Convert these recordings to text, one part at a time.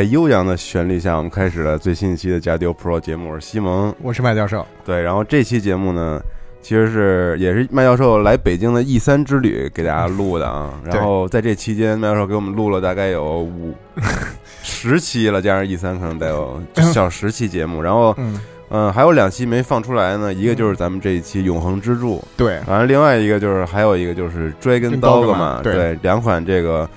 在悠扬的旋律下，我们开始了最新一期的加丢 Pro 节目。我是西蒙，我是麦教授。对，然后这期节目呢，其实是也是麦教授来北京的 E 三之旅给大家录的啊。然后在这期间，麦教授给我们录了大概有五十期了，加上 E 三可能得有小十期节目。然后，嗯，嗯，还有两期没放出来呢，一个就是咱们这一期《永恒之柱》，对，然后另外一个就是还有一个就是 Dragon 对对，两款这个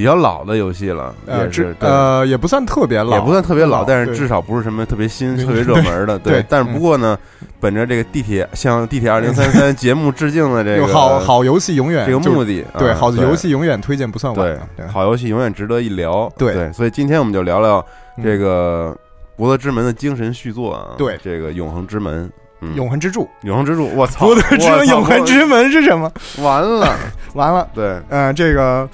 比较老的游戏了，呃，也是呃也不算特别老，也不算特别老，但是至少不是什么特别新、特别热门的。对但是不过呢，本着这个地铁向地铁二零三三 节目致敬的这个好好游戏永远这个目的，对，啊好游戏永远推荐不算晚对好游戏永远值得一聊。对对，所以今天我们就聊聊嗯这个《博德之门》的精神续作啊，对这个《永恒之门》。嗯，永恒之柱，永恒之柱，我操！博德之门，永恒之门是什么？完了，完了，对，嗯，这个。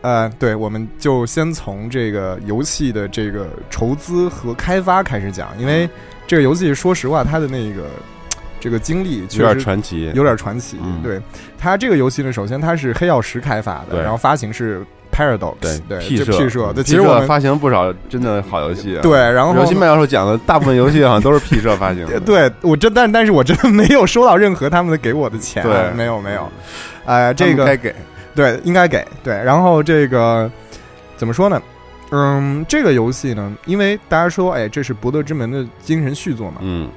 呃，对，我们就先从这个游戏的这个筹资和开发开始讲，因为这个游戏说实话，它的那个 这个经历确有点实传奇，有点传奇。嗯。对它这个游戏呢，首先它是黑曜石开发的，然后发行是 Paradox，对对 P 社。P 社，对，其实我们发行不少真的好游戏啊。对，然后尤其麦教授讲的大部分游戏好像都是 P 社发行的。对我真但但是我真的没有收到任何他们的给我的钱，对。没有没有，呃，这个该给，对应该给对，然后这个怎么说呢？嗯，这个游戏呢，因为大家说，哎，这是《博德之门》的精神续作嘛。嗯，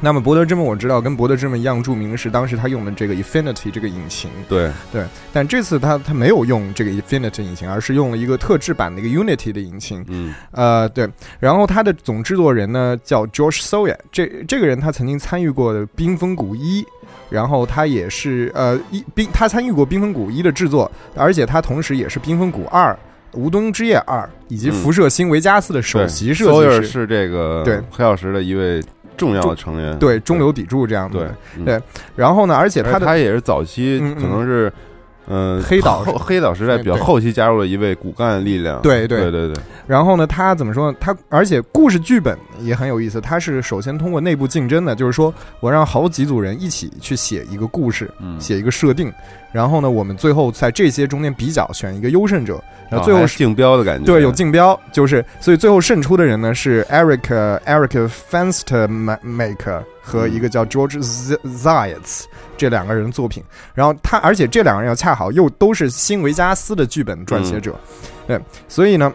那么《博德之门》我知道跟《博德之门》一样著名的是当时他用的这个 Infinity 这个引擎，对，对，但这次他他没有用这个 Infinity 引擎，而是用了一个特制版的一个 Unity 的引擎。嗯。呃，对，然后他的总制作人呢叫 George Sawyer，这这个人他曾经参与过的《冰封谷一》，然后他也是呃一冰，他参与过《冰封谷一》的制作，而且他同时也是《冰封谷二》。《无冬之夜二》以及《辐射新维加斯》的首席设计师，是这个对。黑曜石的一位重要的成员，对中流砥柱这样对对然后呢，而且他的他也是早期可能是。嗯，黑岛后黑岛时代比较后期加入了一位骨干力量，对对。对对对，然后呢，他怎么说呢？他而且故事剧本也很有意思。他是首先通过内部竞争的，就是说我让好几组人一起去写一个故事，嗯。写一个设定，然后呢，我们最后在这些中间比较，选一个优胜者，然后最后竞标的感觉，对有竞标，就是所以最后胜出的人呢是 Eric Eric Fenstermaker 和一个叫 George Z- Zayats 这两个人的作品。然后他，而且这两个人又恰好又都是新维加斯的剧本撰写者，对，所以呢。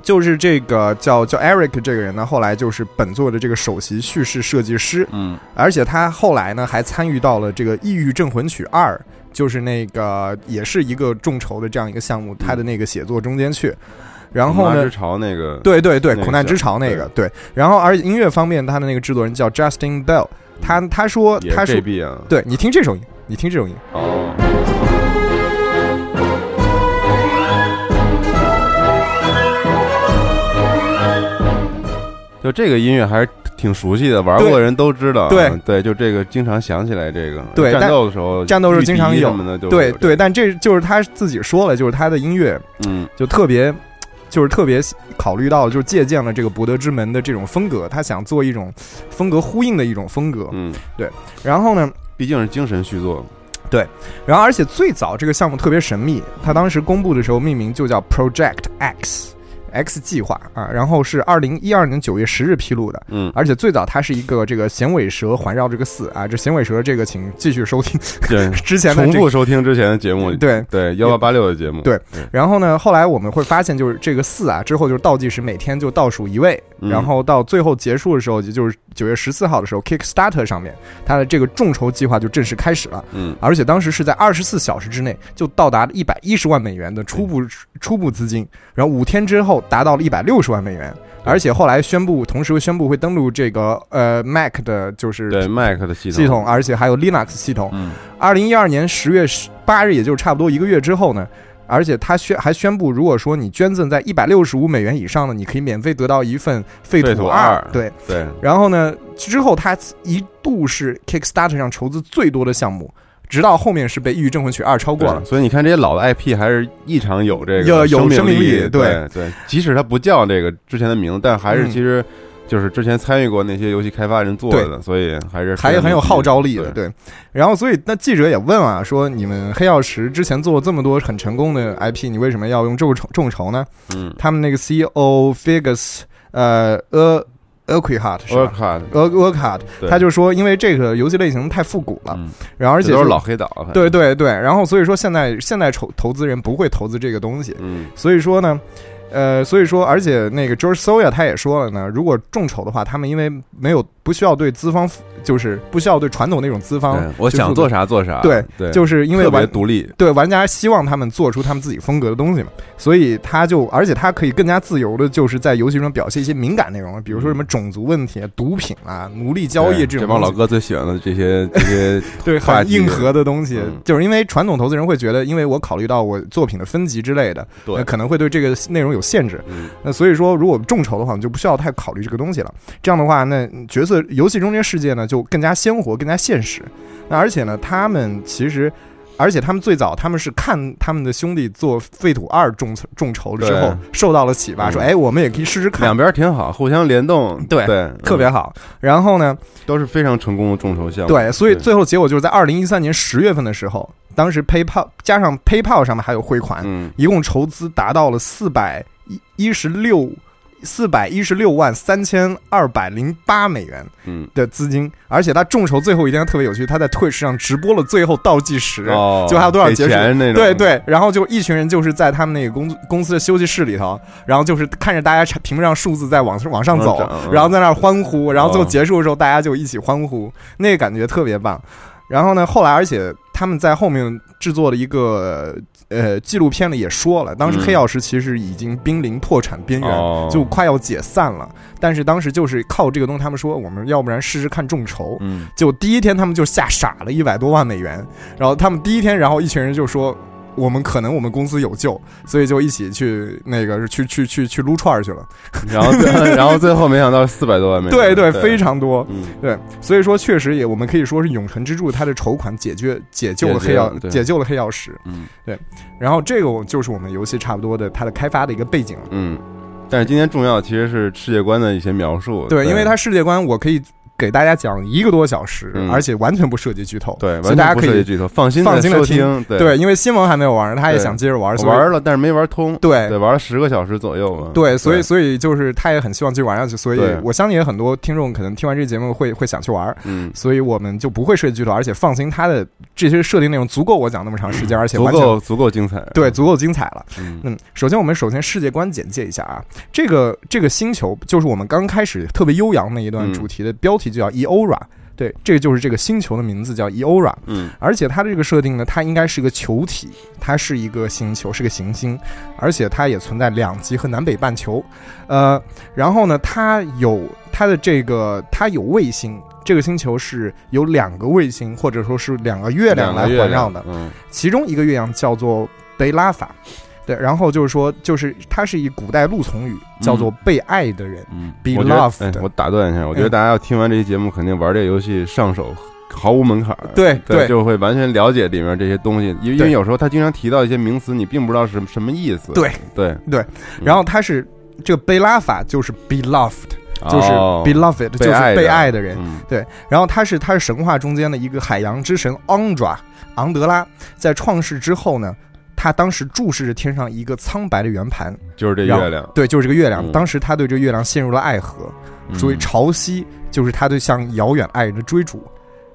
就是这个叫叫 Eric 这个人呢，后来就是本作的这个首席叙事设计师，嗯，而且他后来呢还参与到了这个《异域镇魂曲二》，就是那个也是一个众筹的这样一个项目，他的那个写作中间去。然后呢之，潮那个，对对对，那个苦难之潮那个对。然后而且音乐方面，他的那个制作人叫 Justin Bell，他他说他说 JB 啊，对你听这首音，你听这首音，哦，就这个音乐还是挺熟悉的，玩过的人都知道啊。对对，就这个经常想起来这个。战对战斗的时候，战斗时候经常有对对，，但这就是他自己说了，就是他的音乐嗯就特别。就是特别考虑到，就是借鉴了这个博德之门的这种风格，他想做一种风格呼应的一种风格。嗯，对然后呢，毕竟是精神续作，对然后，而且最早这个项目特别神秘，他当时公布的时候命名就叫 Project X。X 计划啊，然后是二零一二年九月十日披露的，嗯，而且最早它是一个这个响尾蛇环绕这个四啊，这响尾蛇这个请继续收听对，之前的这个重复收听之前的节目，对。对幺八八六的节目，对。然后呢，后来我们会发现，就是这个四啊，之后就是倒计时，每天就倒数一位，嗯然后到最后结束的时候，也就是九月十四号的时候，Kickstarter 上面它的这个众筹计划就正式开始了，嗯。而且当时是在二十四小时之内就到达了一百一十万美元的初步初步资金，然后五天之后达到了一百六十万美元，而且后来宣布，同时宣布会登录这个呃 Mac 的，就是对 Mac 的系统。系统，而且还有 Linux 系统。嗯。二零一二年十月十八日，也就是差不多一个月之后呢，而且他宣还宣布，如果说你捐赠在一百六十五美元以上呢，你可以免费得到一份废废土二二。对，对，然后呢，之后他一度是 Kickstarter 上筹资最多的项目，直到后面是被《异域镇魂曲二》超过了。所以你看这些老的 IP 还是异常有这个有有生命力对对对，即使它不叫这个之前的名字，但还是嗯其实就是之前参与过那些游戏开发人做的，所以还是还是很有号召力的，对。对。然后，所以那记者也问啊，说你们黑曜石之前做了这么多很成功的 IP，你为什么要用众筹众筹呢？嗯他们那个 CEO Figus 呃呃 a q u i h a t 是吧？，Work 呃 w o r k h a r d 他就说，因为这个游戏类型太复古了，嗯，然后而且都是老黑岛，对，对对，然后所以说现在现在投投资人不会投资这个东西，嗯所以说呢，呃，所以说，而且那个 George Soya 他也说了呢，如果众筹的话，他们因为没有不需要对资方，就是不需要对传统那种资方，我想做啥做啥，对对，就是因为特别玩独立，对玩家希望他们做出他们自己风格的东西嘛，所以他就而且他可以更加自由的，就是在游戏中表现一些敏感内容，比如说什么种族问题、啊、毒品啊、奴隶交易这种这帮老哥最喜欢的这些这些 对很硬核的东西，嗯就是因为传统投资人会觉得，因为我考虑到我作品的分级之类的，对可能会对这个内容有限制。嗯那所以说，如果众筹的话，我们就不需要太考虑这个东西了。这样的话，那角色游戏中间世界呢，就更加鲜活、更加现实。那而且呢，他们其实，而且他们最早他们是看他们的兄弟做《废土二》众筹众筹之后受到了启发，嗯。说：“哎，我们也可以试试看。两。边挺好，互相联动，对对，嗯。特别好。然后呢，都是非常成功的众筹项目，对，所以最后结果就是在二零一三年十月份的时候，当时 PayPal 加上 PayPal 上面还有汇款，嗯。一共筹资达到了四百一一十六四百一十六万三千二百零八美元嗯。的资金，而且他众筹最后一天特别有趣，他在 Twitch 上直播了最后倒计时，哦，就还有多少给结束？钱那种，对对，然后就一群人就是在他们那个公公司的休息室里头，然后就是看着大家屏幕上数字在往往上走往上涨，嗯。然后在那儿欢呼，然后最后哦结束的时候大家就一起欢呼，那个感觉特别棒。然后呢，后来而且他们在后面制作了一个呃纪录片里也说了，当时嗯黑曜石其实已经濒临破产边缘，哦就快要解散了。但是当时就是靠这个东西，他们说我们要不然试试看众筹，嗯就第一天他们就吓傻了，一百多万美元。然后他们第一天，然后一群人就说。我们可能我们公司有救，所以就一起去那个去去去去撸串儿去了。然后最 然后最后没想到四百多万美元，对对，对，非常多。嗯。对，所以说确实也我们可以说是永恒之柱，它的筹款解决解救了黑曜解救了黑曜石。嗯。然后这个就是我们游戏差不多的它的开发的一个背景了。嗯，但是今天重要其实是世界观的一些描述，对，因为它世界观我可以给大家讲一个多小时，嗯。而且完全不涉及剧透。对所以大家可以剧透，放心放心的听。对。对，因为新闻还没有玩，他也想接着玩，玩了，但是没玩通，对。对，玩了十个小时左右嘛，对，所以所以就是他也很希望继续玩下去，所以我相信有很多听众可能听完这个节目会会想去玩，嗯，所以我们就不会涉及剧透，而且放心，他的这些设定内容足够我讲那么长时间，而且足完全够足够精彩，对，足够精彩了。嗯。嗯，首先我们首先世界观简介一下啊，这个这个星球就是我们刚开始特别悠扬那一段嗯。主题的标题就叫 Eora，、对，这个就是这个星球的名字叫 Eora，嗯。而且它的这个设定呢，它应该是一个球体，它是一个星球，是个行星，而且它也存在两极和南北半球，呃，然后呢，它有它的这个它有卫星。这个星球是有两个卫星或者说是两个月亮来环绕的，嗯。其中一个月亮叫做贝拉法，对，然后就是说，就是它是一古代陆从语，叫做被爱的人。嗯 Be loved 哎我打断一下，我觉得嗯。大家要听完这期节目，肯定玩这个游戏上手毫无门槛儿，对对就会完全了解里面这些东西，因为因为有时候他经常提到一些名词，你并不知道是什么意思，对对，对，然后他是这个贝拉法就是 beloved，就是哦 beloved，就是被爱的人。嗯。对，然后他是他是神话中间的一个海洋之神 Andra，昂德拉。在创世之后呢，他当时注视着天上一个苍白的圆盘，就是这然后月亮，对，就是这个月亮。嗯当时他对这个月亮陷入了爱河，嗯所以潮汐就是他对向遥远爱人的追逐。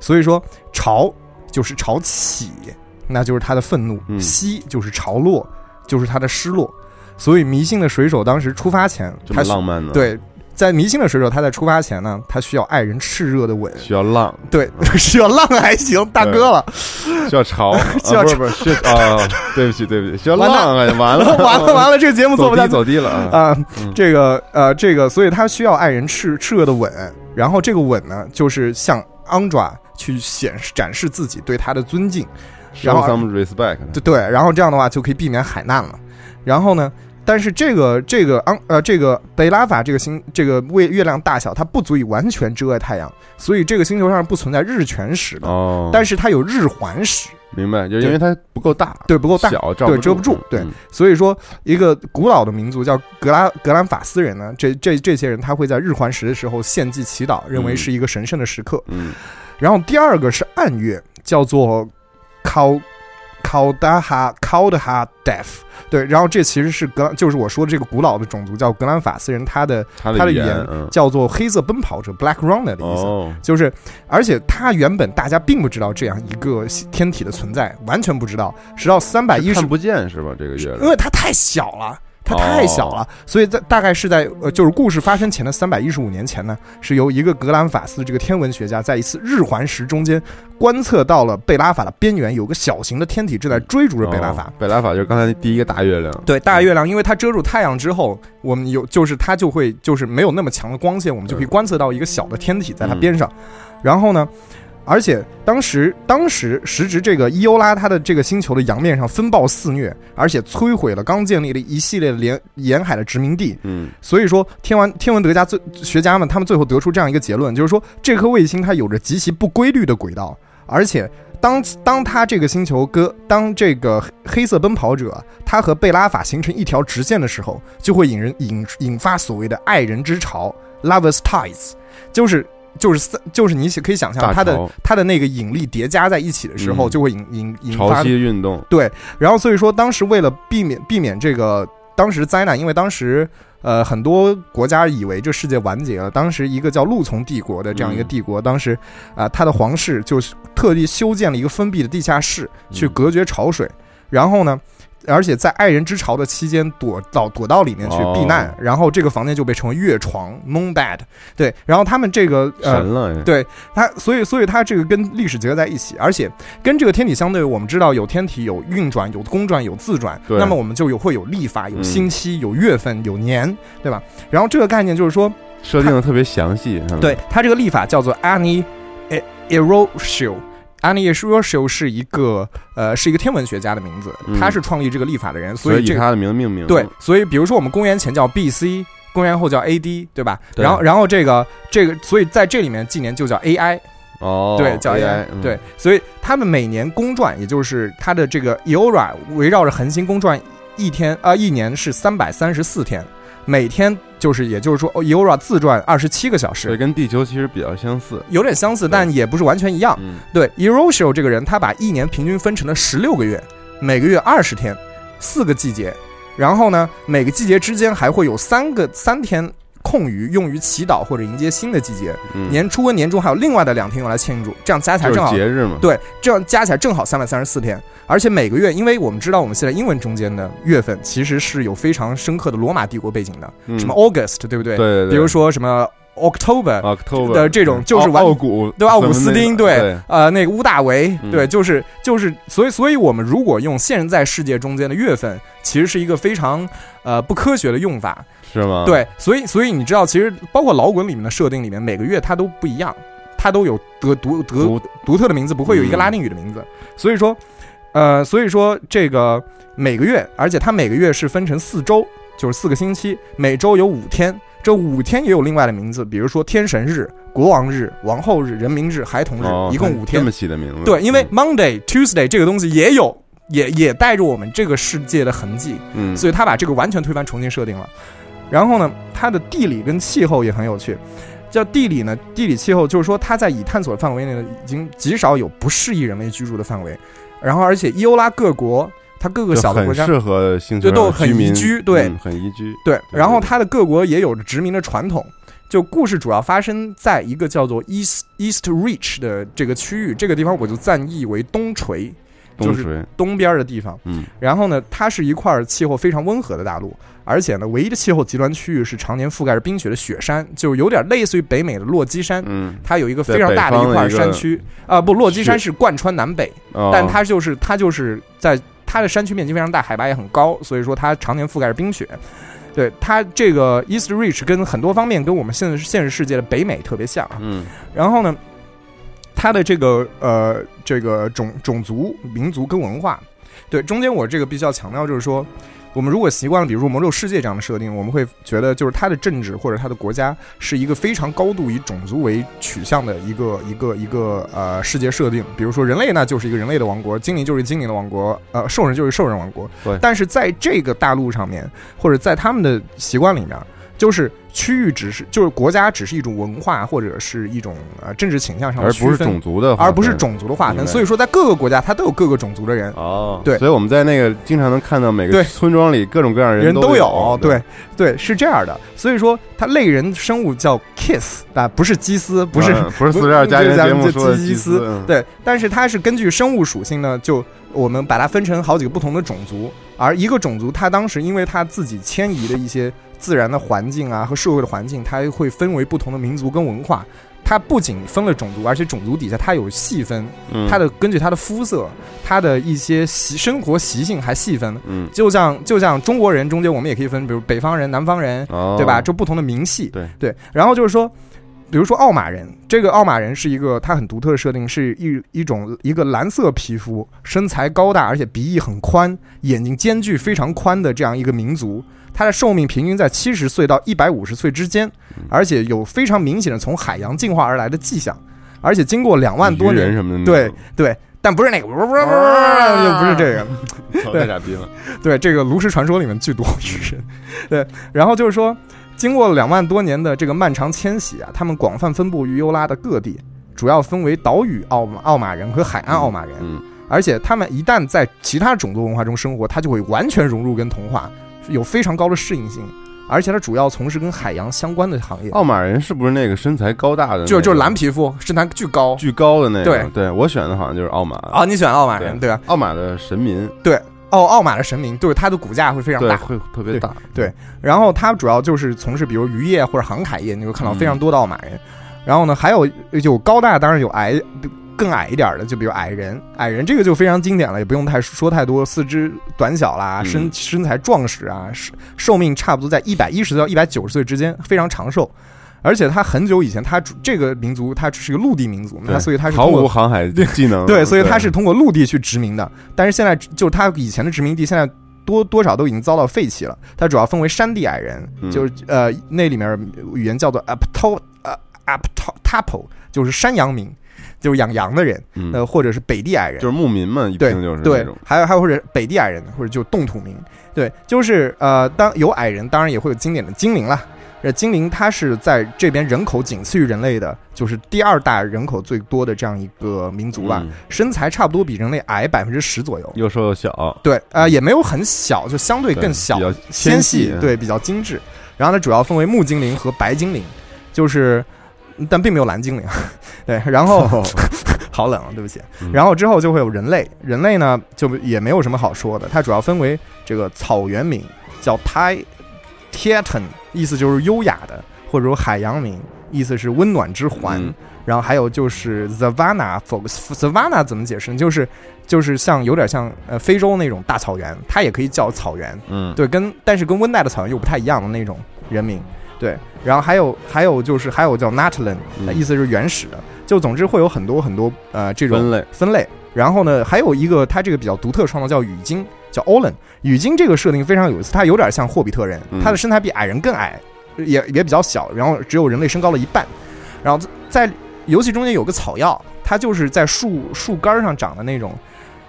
所以说潮就是潮起，那就是他的愤怒；嗯汐就是潮落，就是他的失落。所以迷信的水手当时出发前，这他浪漫的？，对。在迷信的水手，他在出发前呢，他需要爱人炽热的吻，需要浪，对，需要浪还行，大哥了，需要潮，啊需要不是啊，对不起对不起，需要完浪啊，完了完了。完了，这个节目做不下去。低走低了啊，这个呃，这个，所以他需要爱人炽炽热的吻，然后这个吻呢，就是向昂爪去显示展示自己对他的尊敬，然后 some respect，对对，然后这样的话就可以避免海难了。然后呢，但是这个这个昂呃这个贝拉法这个星这个为月亮大小，它不足以完全遮盖太阳，所以这个星球上不存在日全食的，哦，但是它有日环食，明白，就因为它不够大，对，不够大，小，罩对遮不住对。嗯所以说，一个古老的民族叫格拉格兰法斯人呢，这这这些人他会在日环食的时候献祭祈祷，认为是一个神圣的时刻。嗯，然后第二个是暗月，叫做考考达哈考德哈 death，对，然后这其实是格就是我说的这个古老的种族叫格兰法斯人，他的他的语言叫做黑色奔跑者 black runner 的意思。哦，就是，而且他原本大家并不知道这样一个天体的存在，完全不知道，直到三百一十看不见是吧？这个月亮，因为它太小了。它太小了，所以在大概是在呃，就是故事发生前的三百一十五年前呢，是由一个格兰法斯这个天文学家在一次日环食中间观测到了贝拉法的边缘有个小型的天体正在追逐着贝拉法。哦贝拉法就是刚才第一个大月亮，对，大月亮，因为它遮住太阳之后，我们有就是它就会就是没有那么强的光线，我们就可以观测到一个小的天体在它边上。然后呢，而且当时当时时值这个伊欧拉它的这个星球的洋面上风暴肆虐，而且摧毁了刚建立的一系列沿沿海的殖民地。嗯，所以说，天文天文德家最学家们他们最后得出这样一个结论，就是说这颗卫星它有着极其不规律的轨道，而且当当它这个星球跟当这个黑黑色奔跑者它和贝拉法形成一条直线的时候，就会引人引引发所谓的爱人之潮 （lovers tides），就是。就是三，就是你可以想象大它的潮它的那个引力叠加在一起的时候，嗯。就会引引引潮发汐运动，对然后所以说，当时为了避免避免这个当时灾难，因为当时呃很多国家以为这世界完结了，当时一个叫陆从帝国的这样一个帝国，当时啊、他的皇室就是特地修建了一个封闭的地下室，去嗯。隔绝潮水，然后呢。而且在爱人之潮的期间躲到躲到里面去避难，哦然后这个房间就被称为月床 （moon bed）。对，然后他们这个呃神了，对他，所以所以他这个跟历史结合在一起，而且跟这个天体相对，我们知道有天体有运转、有公转、有自转，那么我们就有会有历法、有嗯星期、有月份、有年，对吧？然后这个概念就是说，设定的特别详细，嗯对它这个历法叫做 Ani Erosio。Ani Erosio 是一个呃是一个天文学家的名字，嗯他是创立这个历法的人，所以这个以以他的名字命名，对，所以比如说我们公元前叫 B.C.，公元后叫 A.D.，对吧？对然后然后这个这个，所以在这里面纪年就叫 A.I。哦，对，叫 AI，嗯对，，所以他们每年公转，也就是它的这个 Eora 围绕着恒星公转一天啊、一年是三百三十四天，每天就是也就是说哦 Eora 自转二十七个小时，对跟地球其实比较相似，有点相似，但也不是完全一样。嗯，对 Erosio 这个人，他把一年平均分成了十六个月，每个月二十天，四个季节，然后呢，每个季节之间还会有三个三天空余用于祈祷或者迎接新的季节。嗯。年初跟年终还有另外的两天用来庆祝，这样加起来正好节日嘛，对，这样加起来正好三百三十四天，而且每个月，因为我们知道我们现在英文中间的月份其实是有非常深刻的罗马帝国背景的，嗯什么 August 对不对？对对对，比如说什么 October，、October 的这种就是完奥奥古对吧？奥古斯丁，对，对，呃，那个乌大维，嗯对，就是就是，所以所以我们如果用现在世界中间的月份，其实是一个非常呃不科学的用法，是吗？，对，所以所以你知道，其实包括老滚里面的设定里面，每个月它都不一样，它都有得独得独独特的名字，不会有一个嗯拉丁语的名字。所以说，呃，所以说这个每个月，而且它每个月是分成四周，就是四个星期，每周有五天。这五天也有另外的名字，比如说天神日、国王日、王后日、人民日、孩童日，哦，一共五天这么。起的名字，对，因为嗯 Monday、Tuesday 这个东西也有，也也带着我们这个世界的痕迹。嗯，所以他把这个完全推翻，重新设定了。然后呢，它的地理跟气候也很有趣。叫地理呢，地理气候就是说，它在已探索的范围内呢，已经极少有不适宜人类居住的范围。然后而且伊欧拉各国，它各个小的国家很适合星球就都很宜居对嗯很宜居。对，对然后它的各国也有着殖民的传统。就故事主要发生在一个叫做 East East Reach 的这个区域，这个地方我就暂译为东陲，就是东边的地方。嗯，然后呢，它是一块气候非常温和的大陆，而且呢，唯一的气候极端区域是常年覆盖着冰雪的雪山，就有点类似于北美的落基山。嗯，它有一个非常大的一块山区啊、不，落基山是贯穿南北，哦但它就是它就是在它的山区面积非常大，海拔也很高，所以说它常年覆盖着冰雪。对它这个 East Reach 跟很多方面跟我们现在现实世界的北美特别像啊。嗯然后呢，它的这个呃这个种种族、民族跟文化，对中间我这个必须要强调就是说。我们如果习惯了，比如说《魔兽世界》这样的设定，我们会觉得就是它的政治或者它的国家是一个非常高度以种族为取向的一个一个一个呃世界设定。比如说人类呢就是一个人类的王国，精灵就是精灵的王国，呃兽人就是兽人王国。对但是在这个大陆上面，或者在他们的习惯里面，就是区域只是就是国家只是一种文化或者是一种呃政治倾向上的而不是种族的，而不是种族的划分。所以说，在各个国家，它都有各个种族的人，哦，对。所以我们在那个经常能看到每对。个村庄里各种各样的人都有。对。对，是这样的。所以说，它类人生物叫 kiss 啊，不是基斯，不是、嗯不是四十二家园节目就说的基基斯嗯。对，但是它是根据生物属性呢，就我们把它分成好几个不同的种族，而一个种族它当时因为它自己迁移的一些自然的环境啊和社会的环境，它会分为不同的民族跟文化。它不仅分了种族，而且种族底下它有细分，嗯它的根据它的肤色、它的一些习生活习性还细分。嗯就像就像中国人中间，我们也可以分，比如北方人、南方人，哦对吧？就不同的明系。对对，然后就是说，比如说奥马人，这个奥马人是一个它很独特的设定，是一一种一个蓝色皮肤、身材高大，而且鼻翼很宽、眼睛间距非常宽的这样一个民族。它的寿命平均在七十岁到一百五十岁之间，嗯而且有非常明显的从海洋进化而来的迹象，而且经过两万多年什么对种对，但不是那个，又不是这个，太傻逼了。对，这个炉石传说里面巨多鱼人。对，然后就是说，经过两万多年的这个漫长迁徙啊，他们广泛分布于优拉的各地，主要分为岛屿奥奥马人和海岸奥马人。嗯，而且他们一旦在其他种族文化中生活，他就会完全融入跟同化，有非常高的适应性。而且他主要从事跟海洋相关的行业，奥马人是不是那个身材高大的那个？就就是蓝皮肤，身材巨高。巨高的那个？对对，我选的好像就是奥马啊，你选奥马人对吧？奥马的神民，对，哦，奥马的神明，对它的骨架会非常大，会特别大。对，然后它主要就是从事比如渔业或者航海业，你会看到非常多的奥马人。嗯然后呢，还有有高大，当然有矮，更矮一点的，就比如矮人。矮人这个就非常经典了，也不用太说太多，四肢短小啦，身嗯身材壮实啊，寿寿命差不多在一百一十到一百九十岁之间，非常长寿。而且他很久以前，他这个民族它是一个陆地民族，那所以他是毫无航海技能，对，所以他是通过陆地去殖民的。但是现在就是他以前的殖民地，现在多多少都已经遭到废弃了。它主要分为山地矮人，嗯就是呃那里面语言叫做 Apto 呃 Aptotapo，就是山羊民，就是养羊的人，嗯呃或者是北地矮人，就是牧民们，一对听就是那对种，还有还有或者北地矮人，或者就冻土民，对，就是呃，当有矮人，当然也会有经典的精灵啦。呃精灵它是在这边人口仅次于人类的，就是第二大人口最多的这样一个民族吧。嗯身材差不多比人类矮百分之十左右。又瘦又小，对，呃，也没有很小，就相对对更小比较、纤纤细对，比较精致。然后它主要分为木精灵和白精灵，就是，但并没有蓝精灵。对，然后、好冷啊，对不起。嗯然后之后就会有人类，人类呢就也没有什么好说的，它主要分为这个草原民，叫 Tai Titan，意思就是优雅的，或者说海洋民，意思是温暖之环。嗯然后还有就是 Savannah folks，Savannah 怎么解释呢？就是就是像有点像呃非洲那种大草原，它也可以叫草原，嗯，对，跟但是跟温带的草原又不太一样的那种人民，对。然后还有还有就是还有叫 Natlan，、嗯意思是原始的。就总之会有很多很多呃这种分类分类。然后呢，还有一个它这个比较独特创造叫雨鲸，叫 Olen。雨鲸这个设定非常有意思，它有点像霍比特人，嗯它的身材比矮人更矮，也也比较小，然后只有人类身高的一半。然后在游戏中间有个草药，它就是在树树干上长的那种，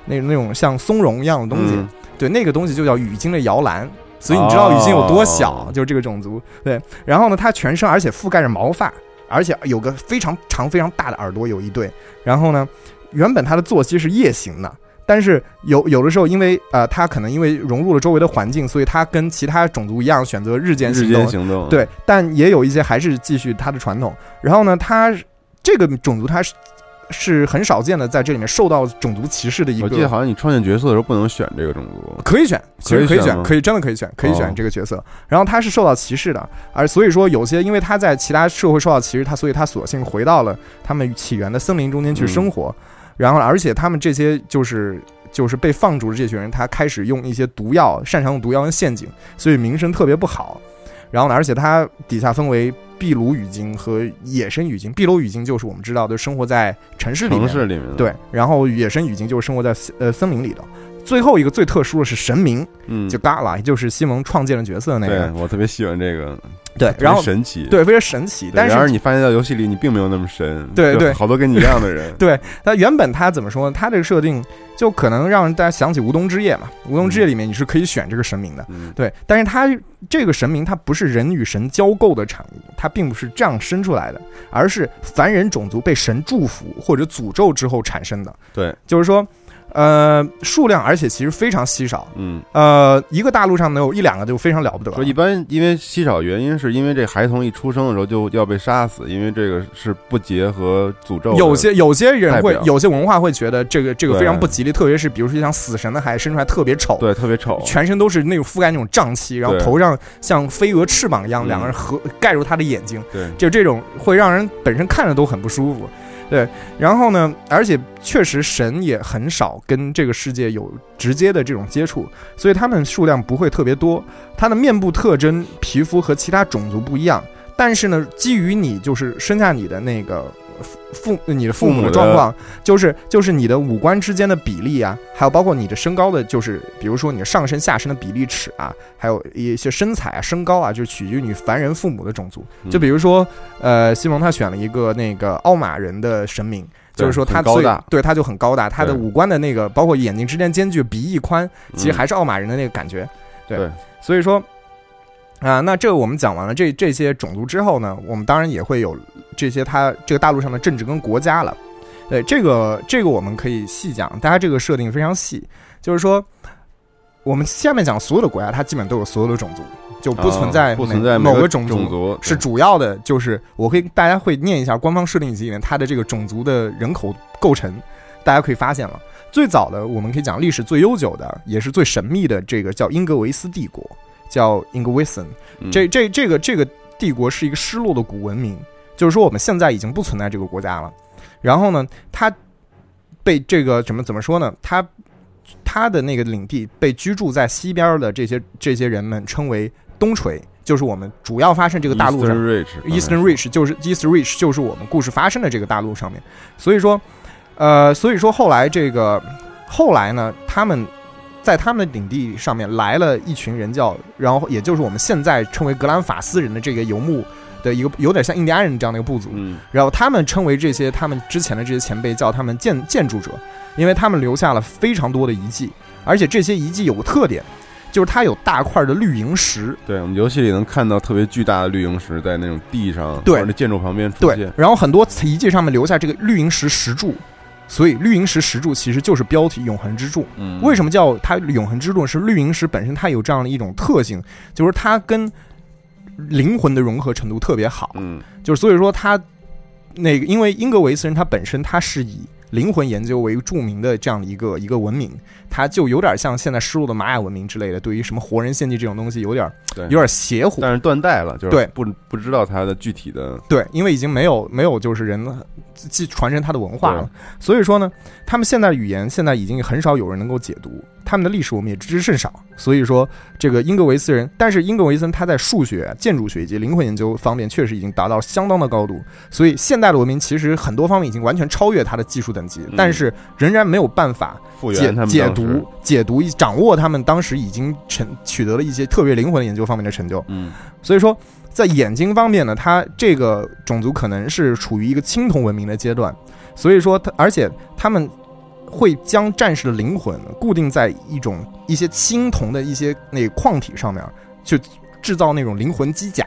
那那种像松茸一样的东西。嗯对，那个东西就叫雨鲸的摇篮。所以你知道羽鲸有多小，哦就是这个种族。对，然后呢，它全身而且覆盖着毛发，而且有个非常长、非常大的耳朵，有一对。然后呢，原本它的作息是夜行的，但是有有的时候，因为呃，它可能因为融入了周围的环境，所以它跟其他种族一样选择日间行动间。行动，对，但也有一些还是继续它的传统。然后呢，它这个种族他是是很少见的，在这里面受到种族歧视的一个我记得。好像你创建角色的时候不能选这个种族，可以选，其实可以选，可以真的可以选，可以选哦这个角色。然后他是受到歧视的，而所以说有些因为他在其他社会受到歧视，他所以他索性回到了他们起源的森林中间去生活。然后，而且他们这些就是就是被放逐的这群人，他开始用一些毒药，擅长用毒药跟陷阱，所以名声特别不好。然后呢，而且它底下分为壁炉语境和野生语境。壁炉语境就是我们知道的生活在城市里面，城市里面对，然后野生语境就是生活在呃森林里头。最后一个最特殊的是神明，嗯，就 Gala，也就是西蒙创建的角色那个。对个，我特别喜欢这个，对，然后神奇，对非常神奇，但是然而你发现到游戏里你并没有那么神，对对，好多跟你一样的人。对那原本他怎么说呢？他这个设定就可能让大家想起无冬之夜嘛，无冬之夜里面你是可以选这个神明的，嗯，对，但是他这个神明他不是人与神交构的产物，他并不是这样生出来的，而是凡人种族被神祝福或者诅咒之后产生的。对，就是说，呃，数量而且其实非常稀少，嗯，呃，一个大陆上能有一两个就非常了不得。了。说一般因为稀少原因是因为这孩童一出生的时候就要被杀死，因为这个是不洁和诅咒。有些有些人会有些文化会觉得这个这个非常不吉利，特别是比如说像死神的孩子生出来特别丑，对特别丑，全身都是那种覆盖那种瘴气，然后头上像飞蛾翅膀一样，嗯两个人合盖住他的眼睛，对，就这种会让人本身看着都很不舒服。对，然后呢，而且确实神也很少跟这个世界有直接的这种接触，所以他们数量不会特别多。他的面部特征、皮肤和其他种族不一样，但是呢，基于你就是生下你的那个父父你的父母的的状况，就是就是你的五官之间的比例啊，还有包括你的身高的，就是比如说你的上身下身的比例尺啊，还有一些身材啊、身高啊，就是取决于你凡人父母的种族。嗯就比如说，呃，西蒙他选了一个那个奥马人的神明。就是说他最高大对他就很高大，他的五官的那个包括眼睛之间间距、鼻翼宽，其实嗯还是奥马人的那个感觉。对对所以说啊，那这个我们讲完了这这些种族之后呢，我们当然也会有这些它这个大陆上的政治跟国家了。对，这个这个我们可以细讲，大家这个设定非常细，就是说我们下面讲所有的国家，它基本都有所有的种族，就不存在啊不存在某个种种族是主要的，就是我可以大家会念一下官方设定集里面它的这个种族的人口构成，大家可以发现了。最早的我们可以讲历史最悠久的，也是最神秘的这个叫英格维斯帝国，叫 i n g w i s o n 嗯。这这这个这个帝国是一个失落的古文明，就是说我们现在已经不存在这个国家了。然后呢，它被这个怎么怎么说呢？它它的那个领地被居住在西边的这些这些人们称为东陲，就是我们主要发生这个大陆上。Eastern Eastern Reach 就是 East Reach 就是我们故事发生的这个大陆上面，所以说，呃，所以说后来这个后来呢，他们在他们的领地上面来了一群人叫，然后也就是我们现在称为格兰法斯人的这个游牧的一个有点像印第安人这样的一个部族，嗯。然后他们称为这些他们之前的这些前辈叫他们建建筑者，因为他们留下了非常多的遗迹，而且这些遗迹有个特点，就是它有大块的绿萤石，对，我们游戏里能看到特别巨大的绿萤石在那种地上，对。或者那建筑旁边出对现，，然后很多遗迹上面留下这个绿萤石石柱，所以绿萤石石柱其实就是标题永恒之柱。嗯，为什么叫它永恒之柱？是绿萤石本身它有这样的一种特性，就是它跟灵魂的融合程度特别好。嗯就是所以说它那个，因为英格维斯人他本身他是以灵魂研究为著名的这样的一个一个文明，它就有点像现在失落的玛雅文明之类的，对于什么活人献祭这种东西有点，有点邪乎。但是断代了，就是对不不知道它的具体的对，因为已经没有没有就是人继传承他的文化了，所以说呢，他们现代语言现在已经很少有人能够解读，他们的历史我们也知之甚少。所以说，这个英格维斯人，但是英格维森他在数学、建筑学以及灵魂研究方面确实已经达到相当的高度，所以现代的文明其实很多方面已经完全超越他的技术等级，但是仍然没有办法解解读、解读、掌握他们当时已经成取得了一些特别灵魂研究方面的成就。嗯。所以说，在眼睛方面呢，它这个种族可能是处于一个青铜文明的阶段，所以说它，而且他们会将战士的灵魂固定在一种一些青铜的一些那矿体上面，去制造那种灵魂机甲。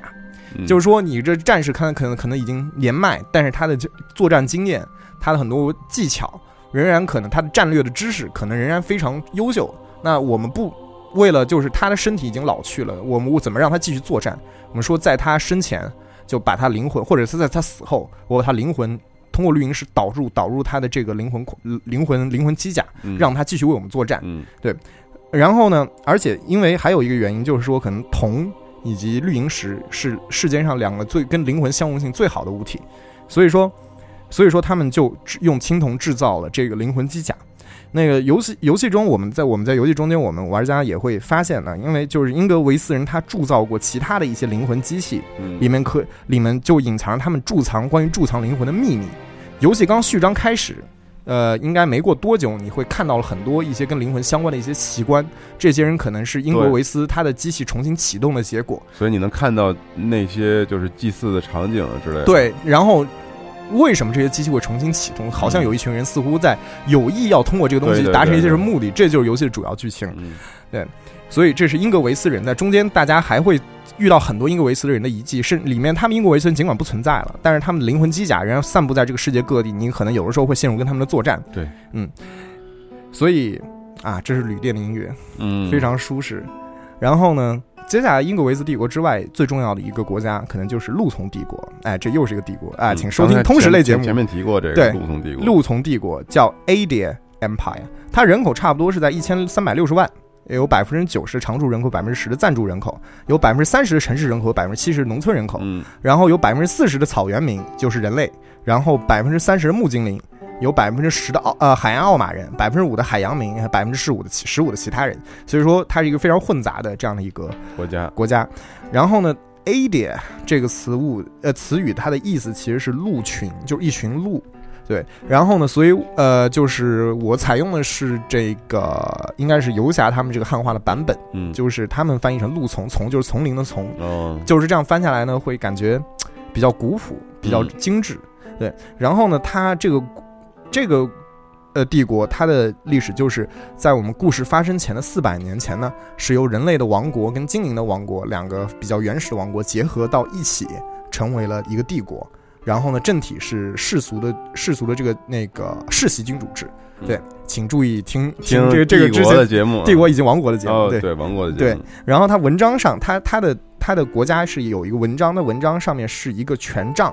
嗯就是说，你这战士看可能可能已经年迈，但是他的作战经验、他的很多技巧，仍然可能他的战略的知识可能仍然非常优秀。那我们不为了就是他的身体已经老去了，我们怎么让他继续作战？我们说在他生前就把他灵魂，或者是在他死后，我把他灵魂通过绿萤石导入导入他的这个灵魂灵魂灵魂机甲，嗯让他继续为我们作战。嗯然后呢，而且因为还有一个原因，就是说可能铜以及绿萤石是世间上两个最跟灵魂相容性最好的物体，所以说，所以说他们就用青铜制造了这个灵魂机甲。那个游戏游戏中，我们在我们在游戏中间，我们玩家也会发现呢，因为就是英格维斯人他铸造过其他的一些灵魂机器，嗯里面可里面就隐藏着他们贮藏关于贮藏灵魂的秘密。游戏刚序章开始，呃，应该没过多久，你会看到了很多一些跟灵魂相关的一些奇观。这些人可能是英国对维斯他的机器重新启动的结果。所以你能看到那些就是祭祀的场景啊之类的。，对，然后为什么这些机器会重新启动？好像有一群人似乎在有意要通过这个东西达成一些什么目的，这就是游戏的主要剧情。对所以这是英格维斯人在中间，大家还会遇到很多英格维斯的人的遗迹，是里面他们英格维斯人尽管不存在了，但是他们的灵魂机甲仍然散布在这个世界各地，你可能有的时候会陷入跟他们的作战。对，嗯，所以啊，这是旅店的音乐，嗯，非常舒适。然后呢，接下来英格维斯帝国之外最重要的一个国家，可能就是陆从帝国。哎，这又是一个帝国。哎，嗯请收听通识类节目前前面提过这个对陆从帝国，陆从帝国叫 Adia Empire，它人口差不多是在一千三百六十万，有百分之九十常住人口，百分之十的暂住人口，有百分之三十的城市人口，百分之七十的农村人口，嗯然后有百分之四十的草原民，就是人类，然后百分之三十的木精灵，有百分之十的奥呃海洋奥马人，百分之五的海洋民，百分之十五的其十五的其他人，所以说它是一个非常混杂的这样的一个国家，国家。然后呢，Adia 这个词物呃词语它的意思其实是鹿群，就是一群鹿。对，然后呢，所以呃，就是我采用的是这个，应该是游侠他们这个汉化的版本，嗯，就是他们翻译成鹿丛，丛就是丛林的丛，哦，就是这样翻下来呢，会感觉比较古朴，比较嗯精致。对，然后呢，它这个这个呃帝国，它的历史就是在我们故事发生前的四百年前呢，是由人类的王国跟精灵的王国两个比较原始的王国结合到一起，成为了一个帝国。然后呢，政体是世俗的世俗的这个那个世袭君主制。对，请注意听听这个这个帝之前国的节目，帝国已经亡国的节目，哦，对。对，亡国的节目，对。然后它文章上，它它的它的国家是有一个文章的文章上面是一个权杖，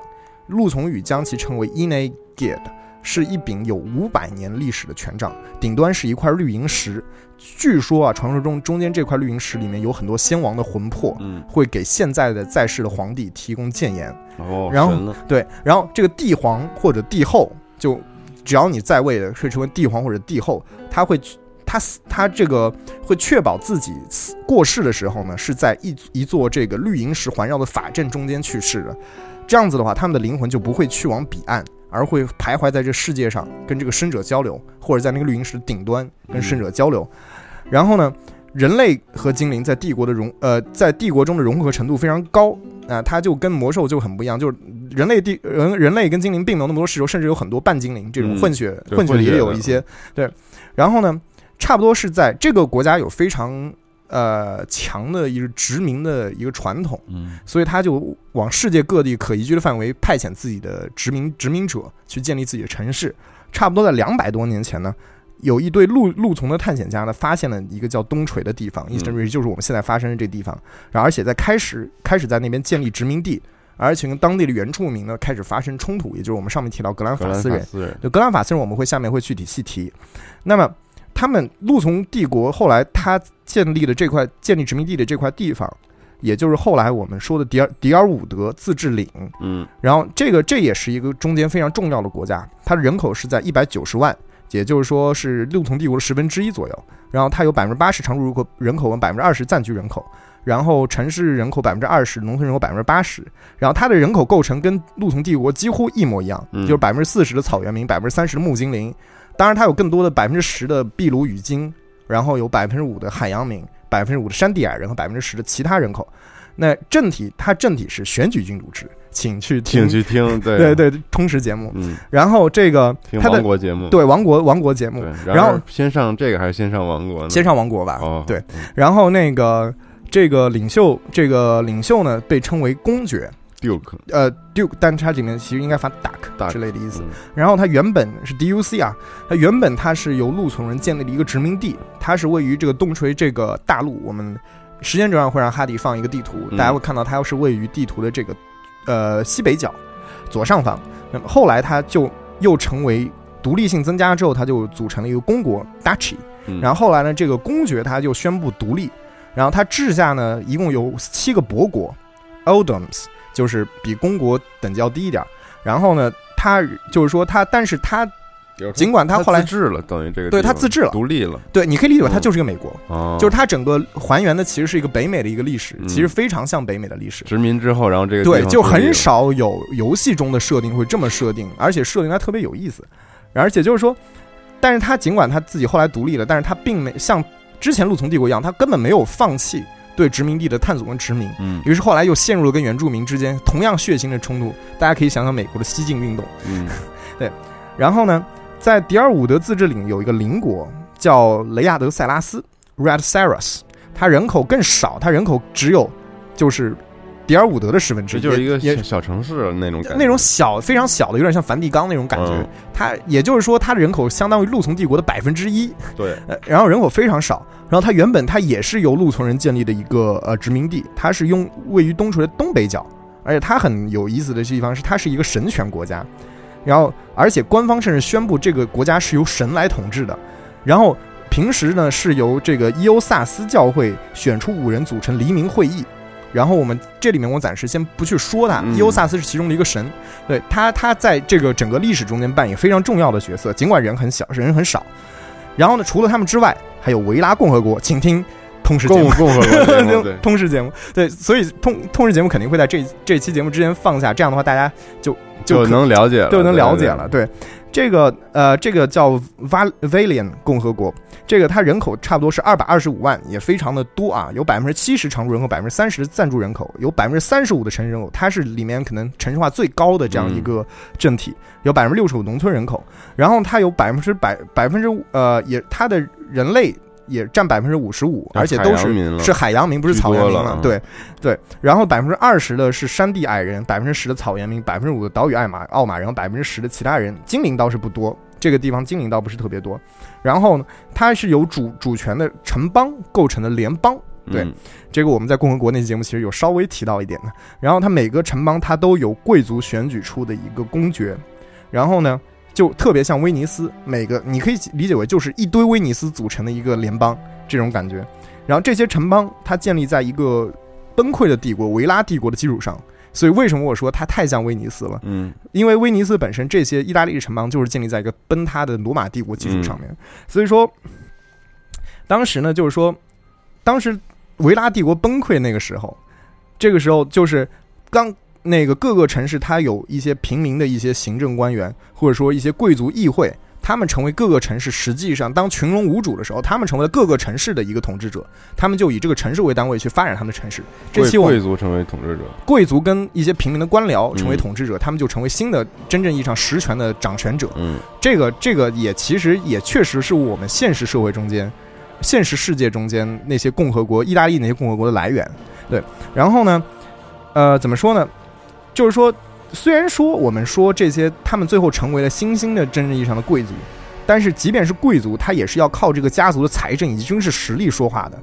陆从宇将其称为 Inagid，是一柄有五百年历史的权杖，顶端是一块绿萤石。据说啊，传说中中间这块绿萤石里面有很多先王的魂魄，嗯，会给现在的在世的皇帝提供谏言。哦，然后对，然后这个帝皇或者帝后，就只要你在位的，会成为帝皇或者帝后，他会他死他这个会确保自己死过世的时候呢，是在一一座这个绿萤石环绕的法阵中间去世的。这样子的话，他们的灵魂就不会去往彼岸，而会徘徊在这世界上，跟这个生者交流，或者在那个绿萤石的顶端跟生者交流。然后呢，人类和精灵在帝国的融呃，在帝国中的融合程度非常高啊、它就跟魔兽就很不一样，就是人类地人人类跟精灵并没有那么多世仇，甚至有很多半精灵这种嗯混血、对混血也有一些对。然后呢，差不多是在这个国家有非常呃强的一个殖民的一个传统，嗯所以他就往世界各地可宜居的范围派遣自己的殖民殖民者去建立自己的城市。差不多在两百多年前呢，有一对陆陆从的探险家呢，发现了一个叫东陲的地方，Eastern Ridge 就是我们现在发生的这地方，然后而且在开始开始在那边建立殖民地，而且跟当地的原住民呢开始发生冲突，也就是我们上面提到格兰法斯人。法斯人，就格兰法斯人，我们会下面会具体细提。那么，他们陆从帝国后来他建立的这块建立殖民地的这块地方，也就是后来我们说的迪尔迪尔伍德自治领。嗯然后，这个这也是一个中间非常重要的国家，它的人口是在一百九十万，也就是说是陆从帝国的十分之一左右。然后它有百分之八十常住人口人口跟百分之二十暂居人口，然后城市人口百分之二十，农村人口百分之八十。然后它的人口构成跟陆从帝国几乎一模一样，嗯就是百分之四十的草原民，百分之三十的木精灵。当然，它有更多的百分之十的秘鲁语精，然后有百分之五的海洋民，百分之五的山地矮人和百分之十的其他人口。那政体，它政体是选举君主制，请去听请去听，对对对通识节目。嗯，然后这个听它的王国节目，对王国王国节目，，然后后先上这个还是先上王国呢？先上王国吧。哦，对，然后那个这个领袖，这个领袖呢被称为公爵，Duke 呃 Duke，但它里面其实应该发 duck 之类的意思。嗯然后它原本是 DUC 啊，它原本它是由陆从人建立的一个殖民地，它是位于这个东陲这个大陆。我们时间轴上会让哈迪放一个地图，嗯大家会看到它是位于地图的这个呃西北角左上方。那么后来它就又成为独立性增加之后，它就组成了一个公国 Duchy。嗯然后后来呢，这个公爵他就宣布独立，然后他治下呢一共有七个伯国 earldoms，就是比公国等级要低一点。然后呢，他就是说他，但是他尽管他后来自治了，等于这个对他自治了独立了，对，你可以理解为它嗯就是一个美国，哦，就是他整个还原的其实是一个北美的一个历史，嗯其实非常像北美的历史。殖民之后，然后这个对，就很少有游戏中的设定会这么设定，而且设定还特别有意思。而且就是说，但是他尽管他自己后来独立了，但是他并没像之前陆从帝国一样，他根本没有放弃对殖民地的探索跟殖民。嗯于是后来又陷入了跟原住民之间同样血腥的冲突。大家可以想想美国的西进运动。嗯 对然后呢，在迪尔伍德自治领有一个邻国叫雷亚德塞拉斯 （Red Saras），它人口更少，它人口只有就是迪尔伍德的十分之一，这就是一个小小城市那种感觉，那种小非常小的，有点像梵蒂冈那种感觉。嗯它也就是说，它的人口相当于陆从帝国的百分之一，对，呃，然后人口非常少。然后它原本它也是由陆从人建立的一个呃殖民地，它是用位于东陲的东北角，而且它很有意思的地方是，它是一个神权国家。然后，而且官方甚至宣布这个国家是由神来统治的。然后平时呢是由这个伊欧萨斯教会选出五人组成黎明会议。然后我们这里面我暂时先不去说他，嗯伊欧萨斯是其中的一个神，对他他在这个整个历史中间扮演非常重要的角色，尽管人很小，人很少。然后呢，除了他们之外，还有维拉共和国，请听通识节目。共共和 通识节目，对，所以通通识节目肯定会在这这期节目之前放下，这样的话大家就就能了解了，就能了解了。。对，这个呃，这个叫 Val Valian 共和国，这个它人口差不多是二百二十五万，也非常的多啊，有百分之七十常住人口，百分之三十暂住人口，有百分之三十五的城市人口，它是里面可能城市化最高的这样一个政体，有百分之六十五农村人口，然后它有百分之百百分之呃，也它的人类。也占百分之五十五，而且都是是海洋民，不是草原民了。对对，然后百分之二十的是山地矮人，百分之十的草原民，百分之五的岛屿艾玛奥马人，百分之十的其他人。精灵倒是不多，这个地方精灵倒不是特别多。然后呢，它是由主主权的城邦构成的联邦。对嗯这个我们在共和国那期节目其实有稍微提到一点的。然后它每个城邦它都有贵族选举出的一个公爵，然后呢，就特别像威尼斯，每个你可以理解为就是一堆威尼斯组成的一个联邦这种感觉。然后这些城邦它建立在一个崩溃的帝国维拉帝国的基础上，所以为什么我说它太像威尼斯了？嗯因为威尼斯本身这些意大利的城邦就是建立在一个崩塌的罗马帝国基础上面，所以说，当时呢，就是说，当时维拉帝国崩溃那个时候，这个时候就是刚那个各个城市，它有一些平民的一些行政官员，或者说一些贵族议会。他们成为各个城市，实际上当群龙无主的时候，他们成为了各个城市的一个统治者。他们就以这个城市为单位去发展他们的城市。这贵期贵族成为统治者，贵族跟一些平民的官僚成为嗯统治者，他们就成为新的真正意义上实权的掌权者。嗯这个这个也其实也确实是我们现实社会中间、现实世界中间那些共和国、意大利那些共和国的来源。对，然后呢，呃，怎么说呢？就是说，虽然说我们说这些他们最后成为了新兴的真正意义上的贵族，但是即便是贵族，他也是要靠这个家族的财政以及军事实力说话的。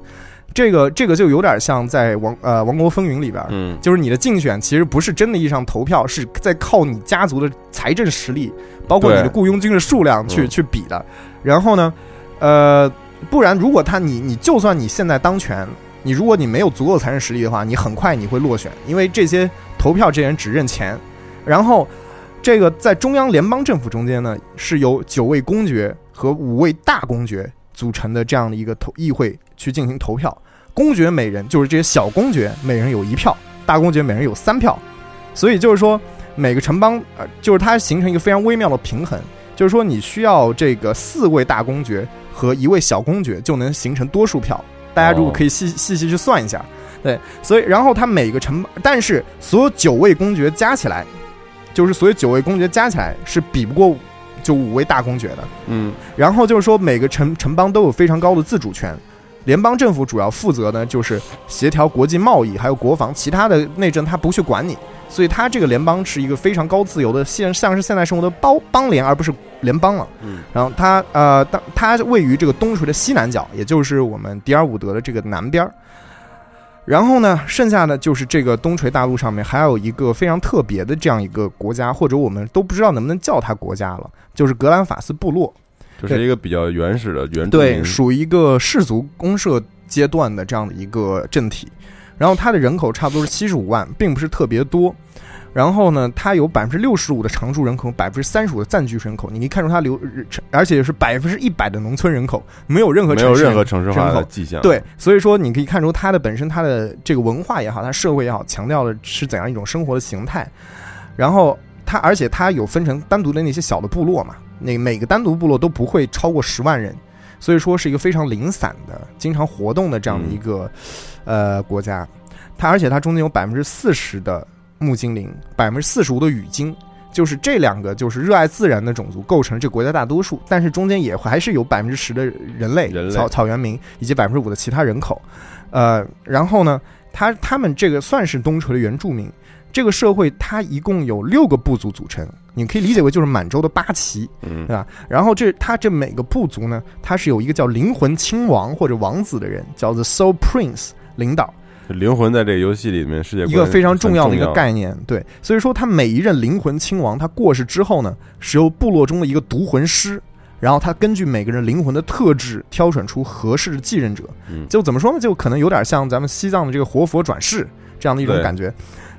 这个这个就有点像在王呃《王国风云》里边，嗯就是你的竞选其实不是真的意义上投票，是在靠你家族的财政实力，包括你的雇佣军的数量去、嗯去比的。然后呢，呃，不然如果他你你就算你现在当权，你如果你没有足够的财政实力的话，你很快你会落选，因为这些投票这些人只认钱。然后，这个在中央联邦政府中间呢，是由九位公爵和五位大公爵组成的这样的一个投议会去进行投票。公爵每人就是这些小公爵每人有一票，大公爵每人有三票，所以就是说每个城邦呃，就是它形成一个非常微妙的平衡，就是说你需要这个四位大公爵和一位小公爵就能形成多数票。大家如果可以细细细去算一下，对，所以然后他每个城邦，但是所有九位公爵加起来，就是所有九位公爵加起来是比不过就五位大公爵的。嗯然后就是说，每个城城邦都有非常高的自主权。联邦政府主要负责呢，就是协调国际贸易还有国防，其他的内政他不去管你。所以它这个联邦是一个非常高自由的现，像是现代生活的邦邦联，而不是联邦了。嗯，然后它呃，当它位于这个东垂的西南角，也就是我们迪尔伍德的这个南边儿。然后呢，剩下的就是这个东垂大陆上面还有一个非常特别的这样一个国家，或者我们都不知道能不能叫它国家了，就是格兰法斯部落。这是一个比较原始的原对，属于一个氏族公社阶段的这样的一个政体。然后它的人口差不多是七十五万，并不是特别多。然后呢，它有百分之六十五的常住人口，百分之三十五的暂居人口。你可以看出它流，而且是百分之一百的农村人口，没有任何没有城市任何城市化的迹象。对，所以说你可以看出它的本身它的这个文化也好，它社会也好，强调的是怎样一种生活的形态。然后它，而且它有分成单独的那些小的部落嘛，那每个单独部落都不会超过十万人，所以说是一个非常零散的、经常活动的这样的一个、呃国家。它而且它中间有百分之四十的木精灵，百分之四十五的雨精。就是这两个，就是热爱自然的种族构成这国家大多数，但是中间也还是有百分之十的人类人类草草原民以及百分之五的其他人口，呃，然后呢，他他们这个算是东陲的原住民，这个社会它一共有六个部族组成，你可以理解为就是满洲的八旗，嗯对吧？然后这它这每个部族呢，它是有一个叫灵魂亲王或者王子的人，叫做 Soul Prince 领导，灵魂在这个游戏里面世界一个非常重要的一个概念。对，所以说他每一任灵魂亲王他过世之后呢，是由部落中的一个独魂师，然后他根据每个人灵魂的特质挑选出合适的继任者。嗯就怎么说呢？就可能有点像咱们西藏的这个活佛转世这样的一种感觉，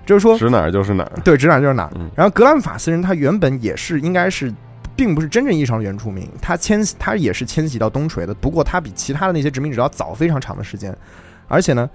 就是说指哪儿就是哪儿。对，指哪儿就是哪儿。嗯然后格兰法斯人他原本也是应该是，并不是真正意义上的原住民，他迁徙他也是迁徙到东陲的，不过他比其他的那些殖民者要早非常长的时间，而且呢。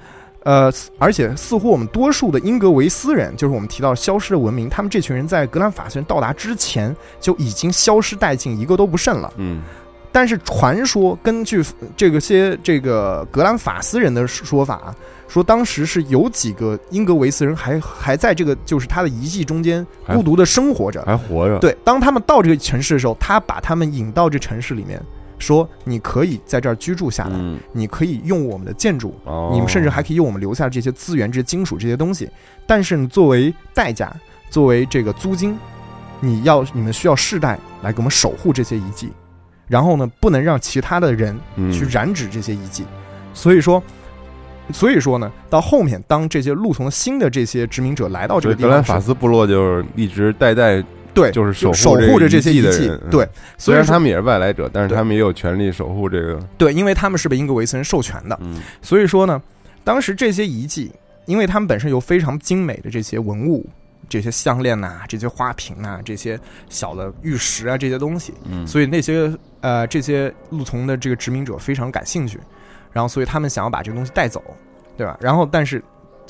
呃，而且似乎我们多数的英格维斯人，就是我们提到消失的文明，他们这群人在格兰法斯人到达之前就已经消失殆尽，一个都不剩了。嗯但是传说根据这个些这个格兰法斯人的说法，说当时是有几个英格维斯人还还在这个就是他的遗迹中间孤独的生活着。还活着。对，当他们到这个城市的时候，他把他们引到这城市里面，说你可以在这儿居住下来，嗯，你可以用我们的建筑，哦，你们甚至还可以用我们留下的这些资源、这些金属这些东西，但是你作为代价，作为这个租金，你要你们需要世代来给我们守护这些遗迹，然后呢，不能让其他的人嗯。去染指这些遗迹。所以说，所以说呢，到后面当这些路从新的这些殖民者来到这个地方时，法斯部落就是一直代代对，就是守守护着这些遗迹对，虽然他们也是外来者，但是他们也有权利守护这个。对，因为他们是被英格维斯人授权的，嗯所以说呢，当时这些遗迹，因为他们本身有非常精美的这些文物，这些项链呐、这些花瓶呐、这些小的玉石啊，这些东西，嗯，所以那些呃这些路从的这个殖民者非常感兴趣，然后所以他们想要把这个东西带走，对吧？然后但是，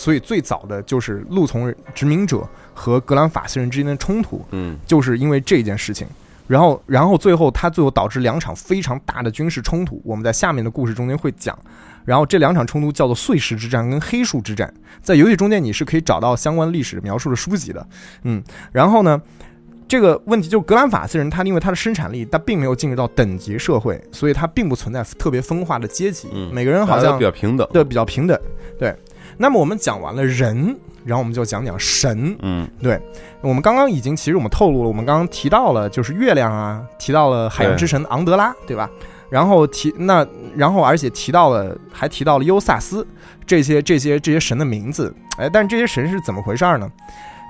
所以最早的就是路从殖民者和格兰法斯人之间的冲突，嗯就是因为这件事情。然后，然后最后，他最后导致两场非常大的军事冲突，我们在下面的故事中间会讲。然后这两场冲突叫做碎石之战跟黑树之战，在游戏中间你是可以找到相关历史描述的书籍的，嗯。然后呢，这个问题就是格兰法斯人，他因为他的生产力，他并没有进入到等级社会，所以他并不存在特别分化的阶级，嗯每个人好像比较平等。对比较平等，对。那么我们讲完了人，然后我们就讲讲神，嗯对，我们刚刚已经其实我们透露了，我们刚刚提到了就是月亮啊，提到了海洋之神昂德拉，对吧？然后提那，然后而且提到了，还提到了优萨斯这些这些这些神的名字，哎，但是这些神是怎么回事儿呢？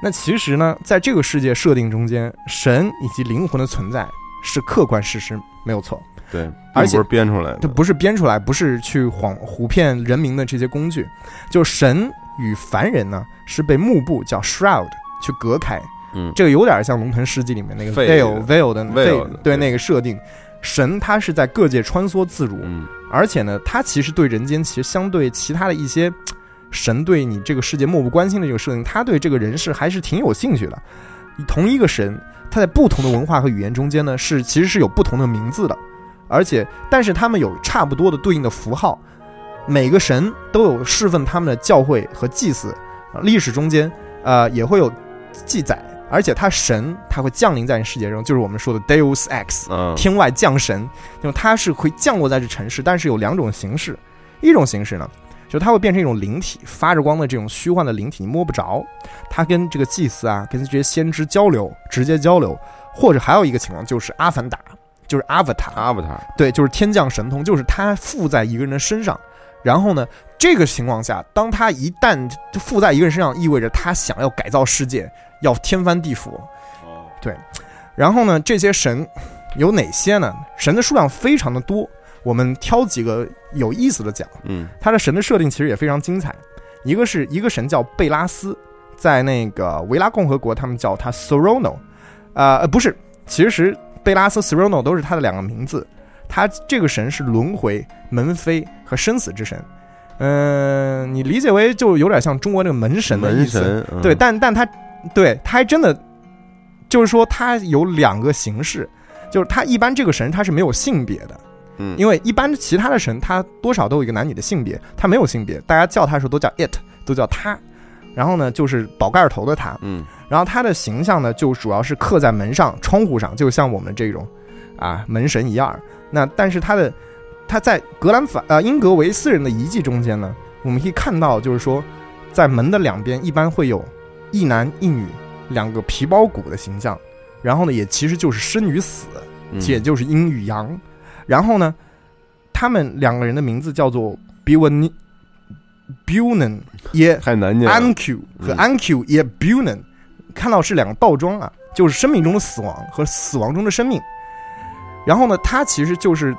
那其实呢，在这个世界设定中间，神以及灵魂的存在是客观事实，没有错。对，而且不是编出来的。这不是编出来，不是去谎唬骗人民的这些工具，就神与凡人呢是被幕布叫 shroud 去隔开，嗯这个有点像《龙腾世纪》里面那个 Veil veil 的 Veil 对对那个设定，神他是在各界穿梭自如，嗯而且呢，他其实对人间其实相对其他的一些神对你这个世界漠不关心的这个设定，他对这个人世还是挺有兴趣的。同一个神，他在不同的文化和语言中间呢，是其实是有不同的名字的，而且但是他们有差不多的对应的符号，每个神都有侍奉他们的教会和祭祀，啊历史中间呃也会有记载，而且他神他会降临在世界中，就是我们说的 Deus Ex，嗯，天外降神，那么它是会降落在这城市，但是有两种形式，一种形式呢就它会变成一种灵体，发着光的这种虚幻的灵体，你摸不着。它跟这个祭司啊，跟这些先知交流，直接交流，或者还有一个情况就是阿凡达，就是阿凡达，阿凡达，对，就是天降神通，就是它附在一个人的身上。然后呢，这个情况下，当他一旦附在一个人身上，意味着他想要改造世界，要天翻地覆。对。然后呢，这些神有哪些呢？神的数量非常的多，我们挑几个有意思的讲。嗯他的神的设定其实也非常精彩。一个是一个神叫贝拉斯，在那个维拉共和国，他们叫他 Sorono，呃呃不是，其实贝拉斯 Sorono 都是他的两个名字。他这个神是轮回、门扉和生死之神。嗯、你理解为就有点像中国那个门神的意思。门神，嗯对，但但他对他还真的就是说他有两个形式，就是他一般这个神他是没有性别的，嗯，因为一般其他的神他多少都有一个男女的性别，他没有性别，大家叫他的时候都叫 it，都叫他。然后呢，就是宝盖头的他，嗯然后他的形象呢，就主要是刻在门上、窗户上，就像我们这种啊门神一样。那但是他的他在格兰法呃英格维斯人的遗迹中间呢，我们可以看到，就是说在门的两边一般会有一男一女两个皮包骨的形象，然后呢，也其实就是生与死，嗯也就是阴与阳。然后呢，他们两个人的名字叫做 b i w a n b u n e n 也太难念了，Anq 和嗯 Anq 也 Bunen，看到是两个倒装啊，就是生命中的死亡和死亡中的生命。然后呢，它其实就是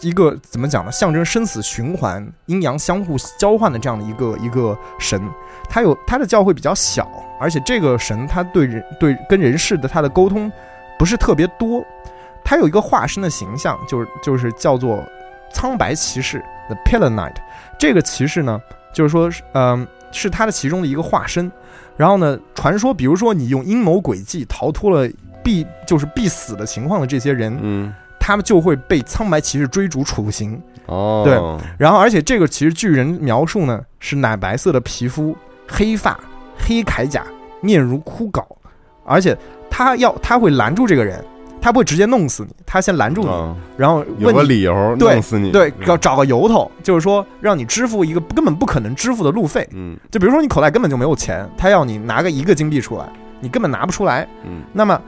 一个怎么讲呢？象征生死循环、阴阳相互交换的这样的一个一个神。它有它的教会比较小，而且这个神他对人对跟人世的他的沟通不是特别多。他有一个化身的形象，就是就是叫做苍白骑士 The Pillar Knight。这个骑士呢，就是说是，嗯、是他的其中的一个化身。然后呢，传说，比如说你用阴谋诡计逃脱了必就是必死的情况的这些人，嗯他们就会被苍白骑士追逐处刑。哦，对然后，而且这个其实巨人描述呢是奶白色的皮肤、黑发、黑铠甲、面如枯槁，而且他要他会拦住这个人，他不会直接弄死你，他先拦住你，啊然后有个你理由弄死你，对，要找找个由头，就是说让你支付一个根本不可能支付的路费。嗯就比如说你口袋根本就没有钱，他要你拿个一个金币出来，你根本拿不出来。嗯，那么，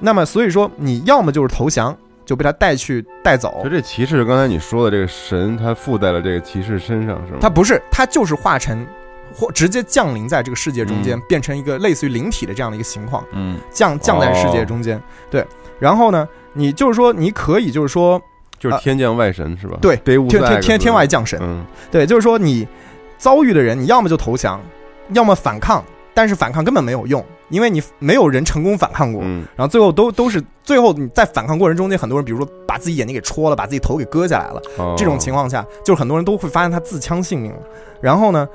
那么所以说你要么就是投降，就被他带去带走就。这骑士，刚才你说的这个神，他附在了这个骑士身上，是吗？他不是，他就是化成或直接降临在这个世界中间，嗯变成一个类似于灵体的这样的一个情况，嗯，降降在世界中间。对，然后呢，你就是说你可以就是说就是天降外神是吧？对天天天天外降神，嗯对，就是说你遭遇的人，你要么就投降，要么反抗，但是反抗根本没有用，因为你没有人成功反抗过。嗯然后最后都都是最后你在反抗过程中间，很多人比如说把自己眼睛给戳了，把自己头给割下来了，哦这种情况下，就是很多人都会发现他自枪性命了。然后呢，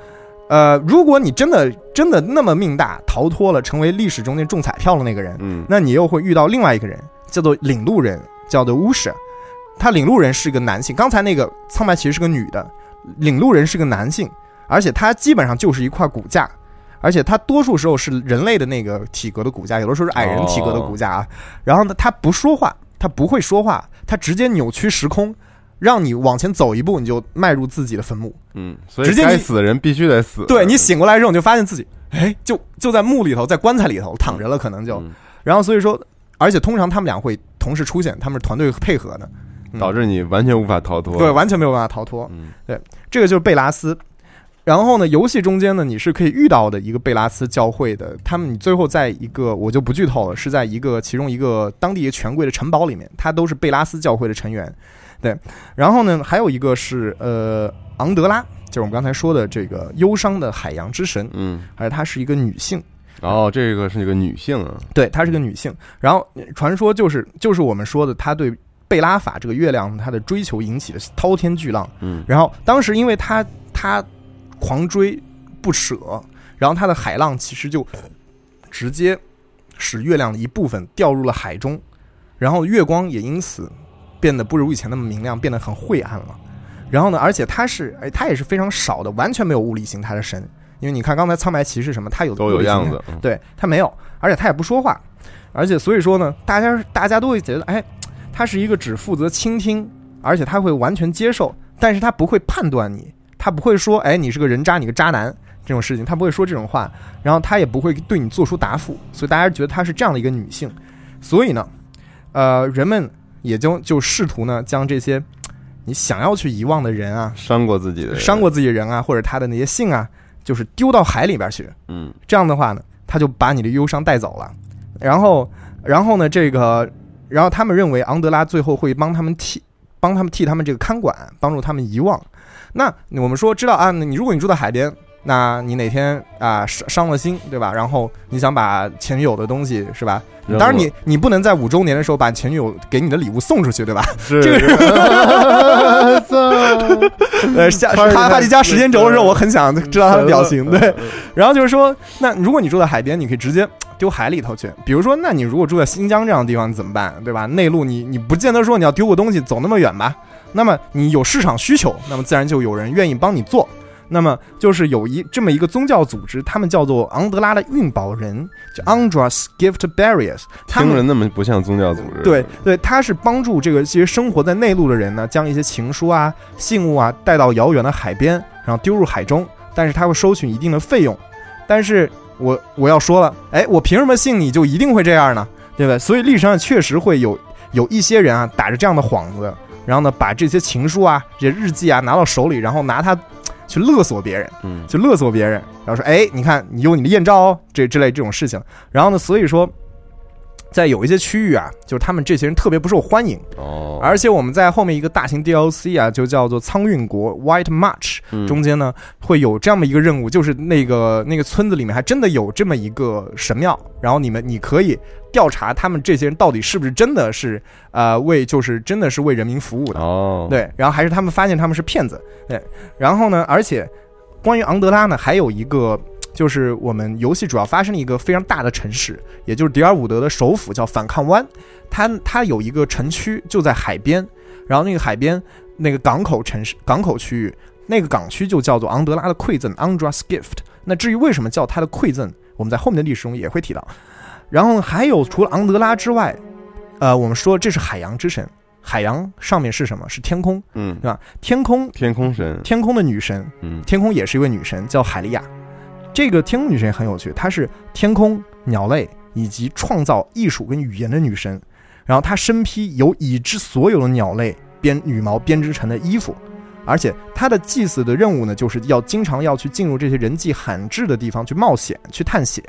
呃，如果你真的真的那么命大，逃脱了，成为历史中间中彩票的那个人，嗯那你又会遇到另外一个人，叫做领路人，叫做巫师。他领路人是个男性，刚才那个苍白其实是个女的，领路人是个男性，而且他基本上就是一块骨架，而且他多数时候是人类的那个体格的骨架，有的时候是矮人体格的骨架啊。然后呢，他不说话，他不会说话，他直接扭曲时空，让你往前走一步，你就迈入自己的坟墓。嗯，所以直接你该死的人必须得死。对你醒过来之后，你就发现自己，哎，就就在墓里头，在棺材里头躺着了，可能就。嗯然后所以说，而且通常他们俩会同时出现，他们是团队配合的，嗯导致你完全无法逃脱。对，完全没有办法逃脱。嗯对这个就是贝拉斯。然后呢，游戏中间呢，你是可以遇到的一个贝拉斯教会的，他们你最后在一个我就不剧透了，是在一个其中一个当地一个权贵的城堡里面，他都是贝拉斯教会的成员。对，然后呢，还有一个是呃昂德拉，就是我们刚才说的这个忧伤的海洋之神，嗯，而且她是一个女性。然后这个是一个女性啊，对，她是个女性。然后呃传说就是就是我们说的，她对贝拉法这个月亮她的追求引起的滔天巨浪。嗯然后当时因为她她狂追不舍，然后她的海浪其实就直接使月亮的一部分掉入了海中，然后月光也因此变得不如以前那么明亮，变得很晦暗了。然后呢，而且它是哎，它也是非常少的，完全没有物理形态的神。因为你看刚才苍白骑士什么，他有都有样子。嗯对他没有，而且他也不说话，而且所以说呢，大家大家都会觉得，哎，他是一个只负责倾听，而且他会完全接受，但是他不会判断你，他不会说，哎，你是个人渣，你个渣男这种事情，他不会说这种话，然后他也不会对你做出答复，所以大家觉得她是这样的一个女性，所以呢，呃，人们也就就试图呢将这些 你想要去遗忘的人啊，伤过自己的人，伤过自己人啊，或者他的那些信啊，就是丢到海里边去，嗯，这样的话呢，他就把你的忧伤带走了。然后，然后呢，这个，然后他们认为昂德拉最后会帮他们替帮他们替他们这个看管，帮助他们遗忘。那我们说知道啊，你如果你住在海边，那你哪天啊伤伤了心，对吧？然后你想把前女友的东西是吧？当然你你不能在五周年的时候把前女友给你的礼物送出去，对吧？是这个 呃，下他是哈哈迪加时间轴的时候，我很想知道他的表情。对对，然后就是说，那如果你住在海边，你可以直接丢海里头去。比如说，那你如果住在新疆这样的地方，你怎么办？对吧？内陆你你不见得说你要丢个东西走那么远吧？那么你有市场需求，那么自然就有人愿意帮你做。那么就是有一这么一个宗教组织，他们叫做昂德拉的运宝人，叫 Andras Gift 们听着那么不像宗教组织，对对，他是帮助这个这些生活在内陆的人呢，将一些情书啊、信物啊带到遥远的海边，然后丢入海中，但是他会收取一定的费用。但是我我要说了，哎，我凭什么信你就一定会这样呢？对不对？所以历史上确实会有有一些人啊，打着这样的幌子，然后呢，把这些情书啊、这些日记啊拿到手里，然后拿它去勒索别人。嗯，去勒索别人，然后说：“哎，你看你有你的艳照哦，这之类这种事情。”然后呢，所以说，在有一些区域啊，就是他们这些人特别不受欢迎，哦，而且我们在后面一个大型 DLC 啊，就叫做苍运国 White March 嗯。中间呢，会有这么一个任务，就是那个那个村子里面还真的有这么一个神庙，然后你们你可以调查他们这些人到底是不是真的是呃为就是真的是为人民服务的。哦，，对，然后还是他们发现他们是骗子，对，然后呢，而且关于昂德拉呢，还有一个就是我们游戏主要发生的一个非常大的城市，也就是迪尔伍德的首府叫反抗湾，它它有一个城区就在海边，然后那个海边那个港口城市港口区域，那个港区就叫做昂德拉的馈赠 （Andras Gift）。那至于为什么叫它的馈赠，我们在后面的历史中也会提到。然后还有除了昂德拉之外，呃，我们说这是海洋之神，海洋上面是什么？是天空，嗯对，吧？天空，天空神，天空的女神，嗯，天空也是一位女神，叫海利亚。这个天空女神也很有趣，她是天空、鸟类以及创造艺术跟语言的女神。然后她身披由已知所有的鸟类编羽毛编织成的衣服，而且她的祭祀的任务呢，就是要经常要去进入这些人迹罕至的地方去冒险、去探险，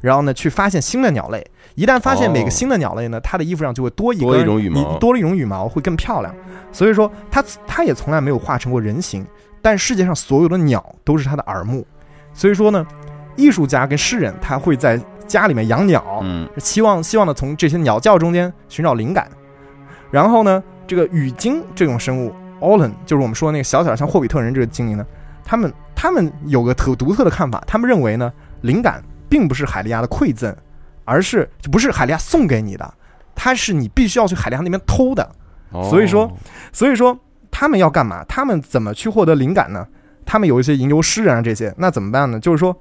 然后呢去发现新的鸟类。一旦发现每个新的鸟类呢，她的衣服上就会多一多根一种羽毛多了一种羽毛，会更漂亮。所以说，她她也从来没有化成过人形，但世界上所有的鸟都是她的耳目。所以说呢，艺术家跟诗人他会在家里面养鸟，嗯，希望希望呢从这些鸟叫中间寻找灵感。然后呢，这个羽鲸这种生物 o l e n 就是我们说的那个小小的像霍比特人这个精灵呢，他们他们有个特独特的看法，他们认为呢，灵感并不是海利亚的馈赠，而是就不是海利亚送给你的，它是你必须要去海利亚那边偷的。哦所以说所以说他们要干嘛？他们怎么去获得灵感呢？他们有一些吟游诗人啊这些，那怎么办呢？就是说，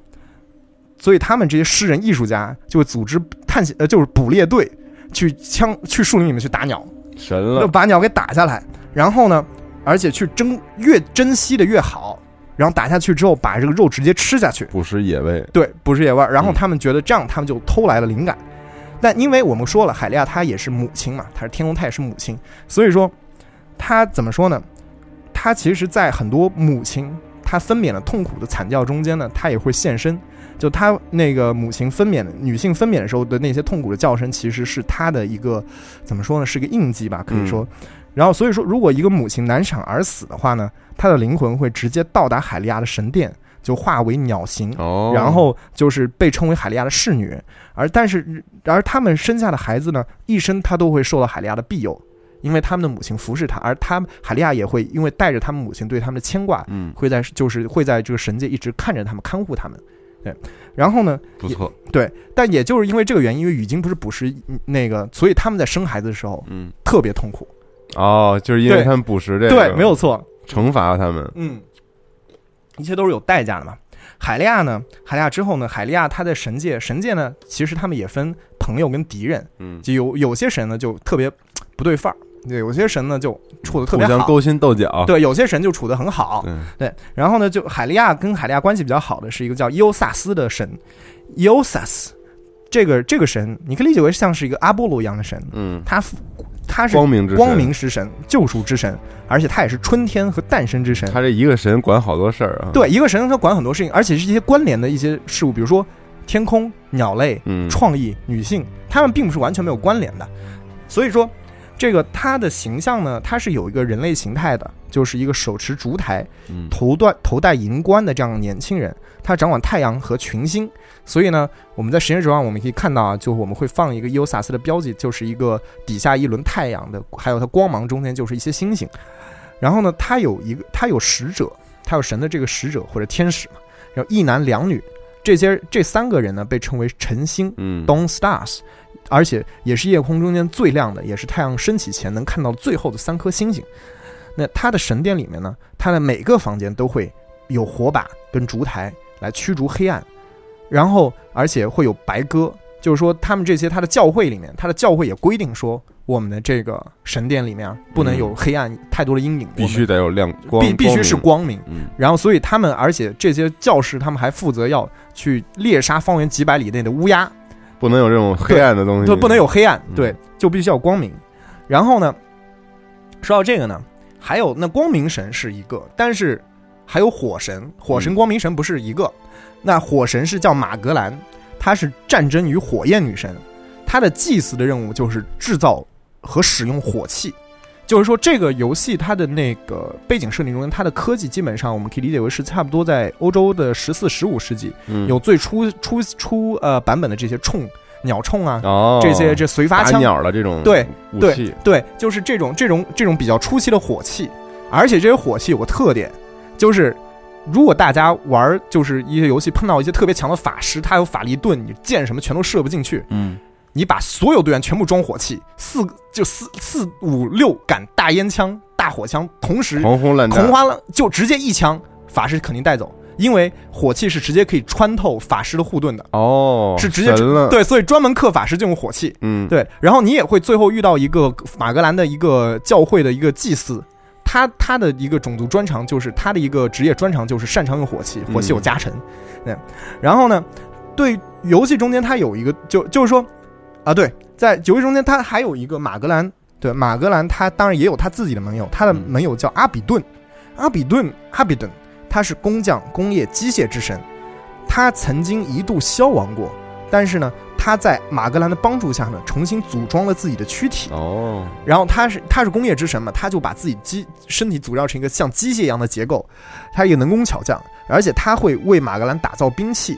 所以他们这些诗人艺术家就会组织探险，呃，就是捕猎队去枪去树林里面去打鸟，神了，把鸟给打下来，然后呢，而且去珍越珍惜的越好，然后打下去之后把这个肉直接吃下去，捕食野味，对，捕食野味。然后嗯他们觉得这样，他们就偷来了灵感。但因为我们说了，海利亚她也是母亲嘛，她是天空，她也是母亲，所以说她怎么说呢？她其实，在很多母亲她分娩的痛苦的惨叫中间呢，她也会现身。就她那个母亲分娩女性分娩的时候的那些痛苦的叫声，其实是她的一个怎么说呢？是个印记吧，可以说。然后所以说，如果一个母亲难产而死的话呢，她的灵魂会直接到达海利亚的神殿，就化为鸟形，哦，然后就是被称为海利亚的侍女，而但是而他们生下的孩子呢，一生他都会受到海利亚的庇佑，因为他们的母亲服侍他，而他海利亚也会因为带着他们母亲对他们的牵挂，嗯，会在就是会在这个神界一直看着他们，看护他们。对，然后呢，不错，对，但也就是因为这个原因，因为雨晶不是捕食那个，所以他们在生孩子的时候嗯，特别痛苦。哦，就是因为他们捕食这个，对，没有错，惩罚他们，嗯，一切都是有代价的嘛。海利亚呢？海利亚之后呢？海利亚他在神界，神界呢，其实他们也分朋友跟敌人，嗯，就有有些神呢就特别不对范儿，对，有些神呢就处的特别好，互相勾心斗角。对，有些神就处的很好。对，对，然后呢，就海利亚跟海利亚关系比较好的是一个叫伊欧萨斯的神，伊欧萨斯这个这个神，你可以理解为像是一个阿波罗一样的神，嗯，他他是光明之神光明之神、救赎之神，而且他也是春天和诞生之神。他这一个神管好多事儿啊。对，一个神他管很多事情，而且是一些关联的一些事物，比如说天空、鸟类、嗯，创意、女性，他们并不是完全没有关联的。所以说，这个他的形象呢，他是有一个人类形态的，就是一个手持烛台、嗯头戴头戴银冠的这样的年轻人，他掌管太阳和群星。所以呢，我们在实验室上我们可以看到啊，就我们会放一个伊欧萨斯的标记，就是一个底下一轮太阳的，还有它光芒中间就是一些星星。然后呢，他有一个，他有使者，他有神的这个使者或者天使嘛，然后一男两女，这些这三个人呢被称为晨星嗯 （Dawn Stars），而且也是夜空中间最亮的，也是太阳升起前能看到最后的三颗星星。那他的神殿里面呢，他的每个房间都会有火把跟烛台来驱逐黑暗，然后而且会有白鸽，就是说他们这些他的教会里面，他的教会也规定说，我们的这个神殿里面不能有黑暗、太多的阴影，必须得有亮光，必必须是光光明。明。嗯，然后，所以他们，而且这些教士，他们还负责要去猎杀方圆几百里内的乌鸦，不能有这种黑暗的东西，就不能有黑暗，嗯对，就必须要光明。然后呢，说到这个呢，还有那光明神是一个，但是还有火神，火神嗯光明神不是一个。那火神是叫马格兰，她是战争与火焰女神，她的祭祀的任务就是制造和使用火器。就是说，这个游戏它的那个背景设定中间，它的科技基本上我们可以理解为是差不多在欧洲的十四、十五世纪，嗯。有最初初初呃版本的这些冲、鸟铳啊，哦，这些这随发打枪，鸟的这种对武对器，对，就是这种这种这种比较初期的火器，而且这些火器有个特点，就是如果大家玩就是一些游戏碰到一些特别强的法师，他有法力盾，你箭什么全都射不进去，嗯，你把所有队员全部装火器，四就四四五六杆大烟枪、大火枪，同时狂轰滥炸，红花了就直接一枪，法师肯定带走，因为火器是直接可以穿透法师的护盾的，哦，是直接对，所以专门克法师就用火器。嗯，对，然后你也会最后遇到一个马格兰的一个教会的一个祭司，他他的一个种族专长就是他的一个职业专长就是擅长用火器，火器有加成。嗯，然后呢，对游戏中间他有一个就就是说啊，对，在九位中间他还有一个马格兰，对，马格兰他当然也有他自己的盟友，他的嗯盟友叫阿比顿，阿比顿阿比顿，他是工匠、工业、机械之神，他曾经一度消亡过，但是呢。他在马格兰的帮助下呢，重新组装了自己的躯体。哦，然后他是他是工业之神嘛，他就把自己机身体组装成一个像机械一样的结构，他一个能工巧匠，而且他会为马格兰打造兵器，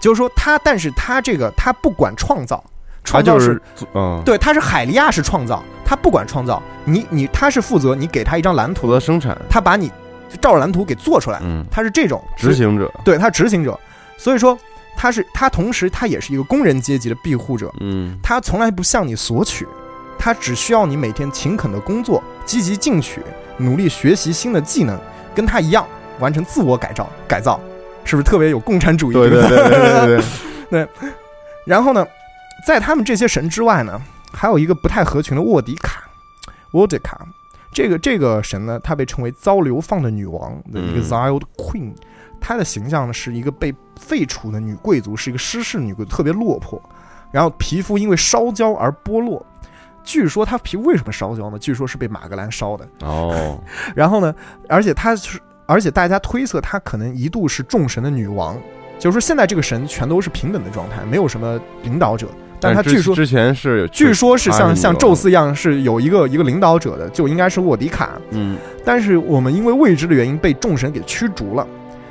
就是说他，但是他这个他不管创造，他创造就是嗯，对，他是海利亚式创造，他不管创造，你你他是负责你给他一张蓝图的，生产，他把你照着蓝图给做出来，嗯，他是这种执，行者，对他执行者，所以说他是他同时他也是一个工人阶级的庇护者，嗯，他从来不向你索取，他只需要你每天勤恳的工作，积极进取，努力学习新的技能，跟他一样完成自我改造改造，是不是特别有共产主义？对对对对对。对，然后呢，在他们这些神之外呢，还有一个不太合群的沃迪卡，沃迪卡。这个这个神呢，她被称为遭流放的女王的一个嗯 Ziled Queen，她的形象呢是一个被废除的女贵族，是一个失势女贵族，特别落魄，然后皮肤因为烧焦而剥落。据说她皮肤为什么烧焦呢？据说是被马格兰烧的。哦，然后呢，而且她是，而且大家推测她可能一度是众神的女王，就是说现在这个神全都是平等的状态，没有什么领导者。但他据说之前是，据说是像像宙，斯一样是有一个一个领导者的，就应该是沃迪卡。嗯，但是我们因为未知的原因被众神给驱逐了，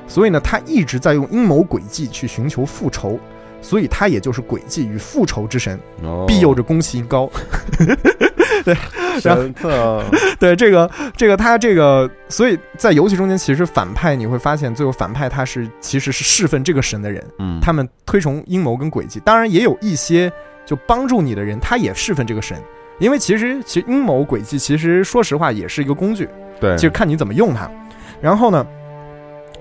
所以呢，他一直在用阴谋诡计去寻求复仇，所以他也就是诡计与复仇之神，哦。庇佑着宫崎英高。然后神特，对这个这个他这个，所以在游戏中间，其实反派你会发现，最后反派他是其实是侍奉这个神的人，嗯，他们推崇阴谋跟诡计，当然也有一些就帮助你的人，他也侍奉这个神。因为其实其实阴谋诡计，其实说实话也是一个工具，对，就看你怎么用它。然后呢，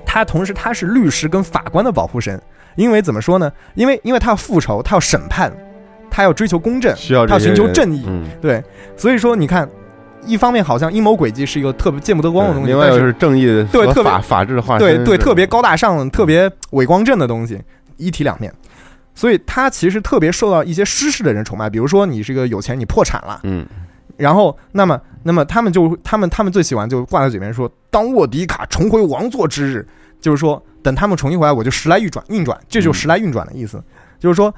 他同时他是律师跟法官的保护神，因为怎么说呢？因为因为他要复仇，他要审判，他要追求公正，需要他要寻求正义嗯，对，所以说你看，一方面好像阴谋诡计是一个特别见不得光的东西，另外就是是正义的和对特别法法治的化身，对对，特别高大上、特别伟光正的东西，一体两面。所以他其实特别受到一些失势的人崇拜，比如说你是个有钱，你破产了，嗯然后那么那么他们就他们他们最喜欢就挂在嘴边说，当沃迪卡重回王座之日，就是说等他们重新回来，我就时来运转运转，这就是时来运转的意思，就是说。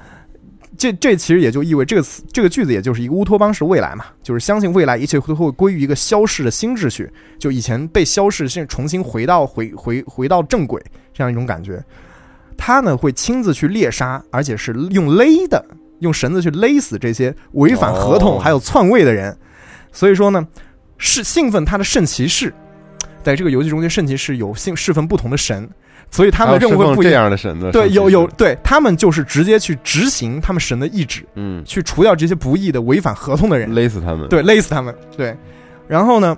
这这其实也就意味这个词这个句子也就是一个乌托邦式未来嘛，就是相信未来一切都会归于一个消逝的新秩序，就以前被消逝，现在重新回到回回回到正轨这样一种感觉。他呢会亲自去猎杀，而且是用勒的，用绳子去勒死这些违反合同哦还有篡位的人。所以说呢，是兴奋他的圣骑士，在这个游戏中间，圣骑士有信侍奉不同的神，所以他们的任务还有侍奉这会不一样。的神的，对，有有，对他们就是直接去执行他们神的意志，嗯，去除掉这些不义的违反合同的人。勒死他们，对，勒死他们。对，然后呢，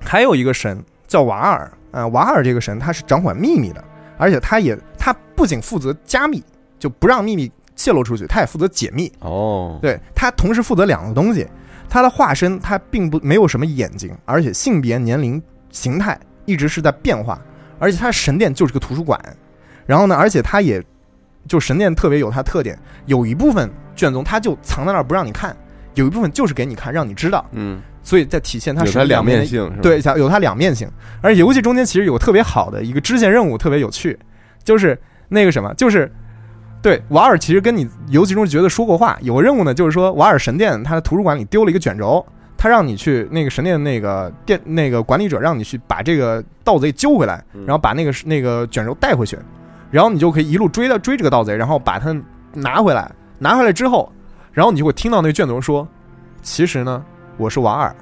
还有一个神叫瓦尔啊、瓦尔这个神他是掌管秘密的，而且他也他不仅负责加密，就不让秘密泄露出去，他也负责解密。哦，对他同时负责两个东西，他的化身他并不没有什么眼睛，而且性别、年龄、形态一直是在变化，而且它神殿就是个图书馆。然后呢，而且它也就神殿特别有它特点，有一部分卷宗它就藏在那儿不让你看，有一部分就是给你看，让你知道，嗯，所以在体现它是有它两面性，对，有有它两面性。而游戏中间其实有个特别好的一个支线任务，特别有趣，就是那个什么，就是对瓦尔其实跟你游戏中觉得说过话，有个任务呢，就是说瓦尔神殿它的图书馆里丢了一个卷轴，他让你去那个神殿那个店那个管理者让你去把这个盗贼揪回来，嗯。然后把那个那个卷轴带回去，然后你就可以一路追到追这个盗贼，然后把他拿回来，拿回来之后，然后你就会听到那个卷轴说，其实呢，我是瓦尔，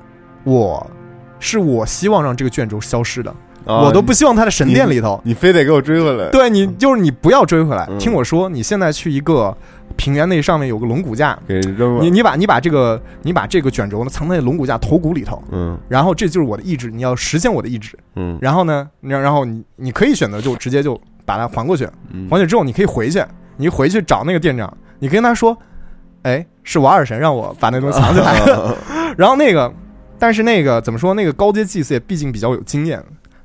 我是我希望让这个卷轴消失的，啊。我都不希望他在神殿里头。你非得给我追回来，对你就是你不要追回来，嗯。听我说，你现在去一个平原那上面有个龙骨架，给扔了你，你把你把这个你把这个卷轴呢藏在龙骨架头骨里头，嗯然后这就是我的意志，你要实现我的意志。嗯然后呢，然然后你你可以选择就直接就把它还过去，嗯还去之后你可以回去，你回去找那个店长，你跟他说，哎，是瓦尔神让我把那东西藏起来的。然后那个，但是那个怎么说？那个高阶祭司也毕竟比较有经验，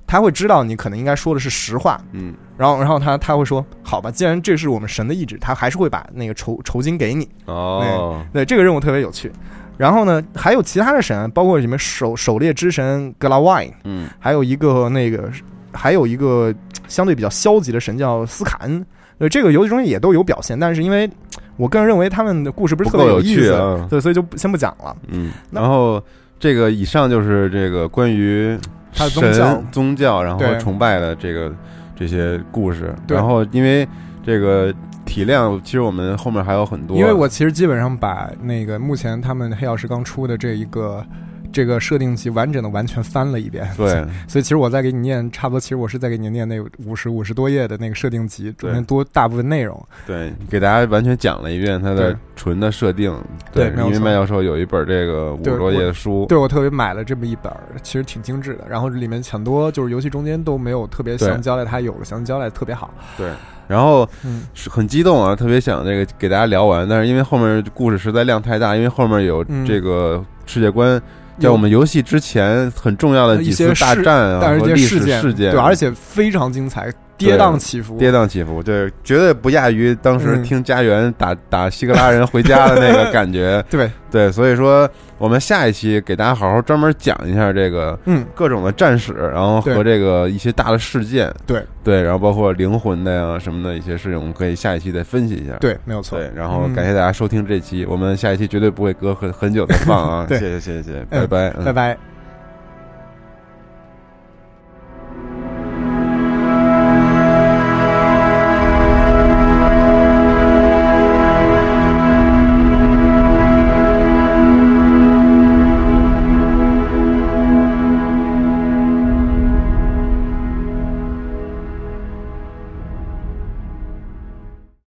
他会知道你可能应该说的是实话。嗯然后，然后他他会说，好吧，既然这是我们神的意志，他还是会把那个酬酬金给你。哦，对，这个任务特别有趣。然后呢，还有其他的神，包括什么狩狩猎之神格拉万嗯还有一个那个，还有一个相对比较消极的神叫斯卡恩。对，这个游戏中也都有表现，但是因为我个人认为他们的故事不是特别有意思，啊对，所以就先不讲了。嗯，然后这个以上就是这个关于他的宗神教宗教，然后崇拜的这个这些故事。然后因为这个体量，其实我们后面还有很多，因为我其实基本上把那个目前他们黑曜石刚出的这一个这个设定集完整的完全翻了一遍。对 所以其实我在给你念，差不多，其实我是在给你念那五十五十多页的那个设定集，中间多大部分内容。对给大家完全讲了一遍它的纯的设定。因为对没有错麦教授有一本这个五对十多页的书，对我特别买了这么一本，其实挺精致的。然后里面很多就是游戏中间都没有特别对详交代，它有了详交代，特别好。对，然后嗯是很激动啊，特别想这个给大家聊完，但是因为后面故事实在量太大，因为后面有嗯这个世界观，在我们游戏之前很重要的几次大战啊和历史事件，对，而且非常精彩，跌宕起伏，跌宕起伏，对，绝对不亚于当时嗯。听家园打打希格拉人回家的那个感觉。对，对，所以说我们下一期给大家好好专门讲一下这个嗯，各种的战史，然后和这个一些大的事件，对。对，然后包括灵魂的呀什么的一些事情，我们可以下一期再分析一下。对，没有错。对，然后嗯。感谢大家收听这期，我们下一期绝对不会隔很很久再放啊！谢谢谢谢谢谢，嗯。拜拜，嗯。拜拜。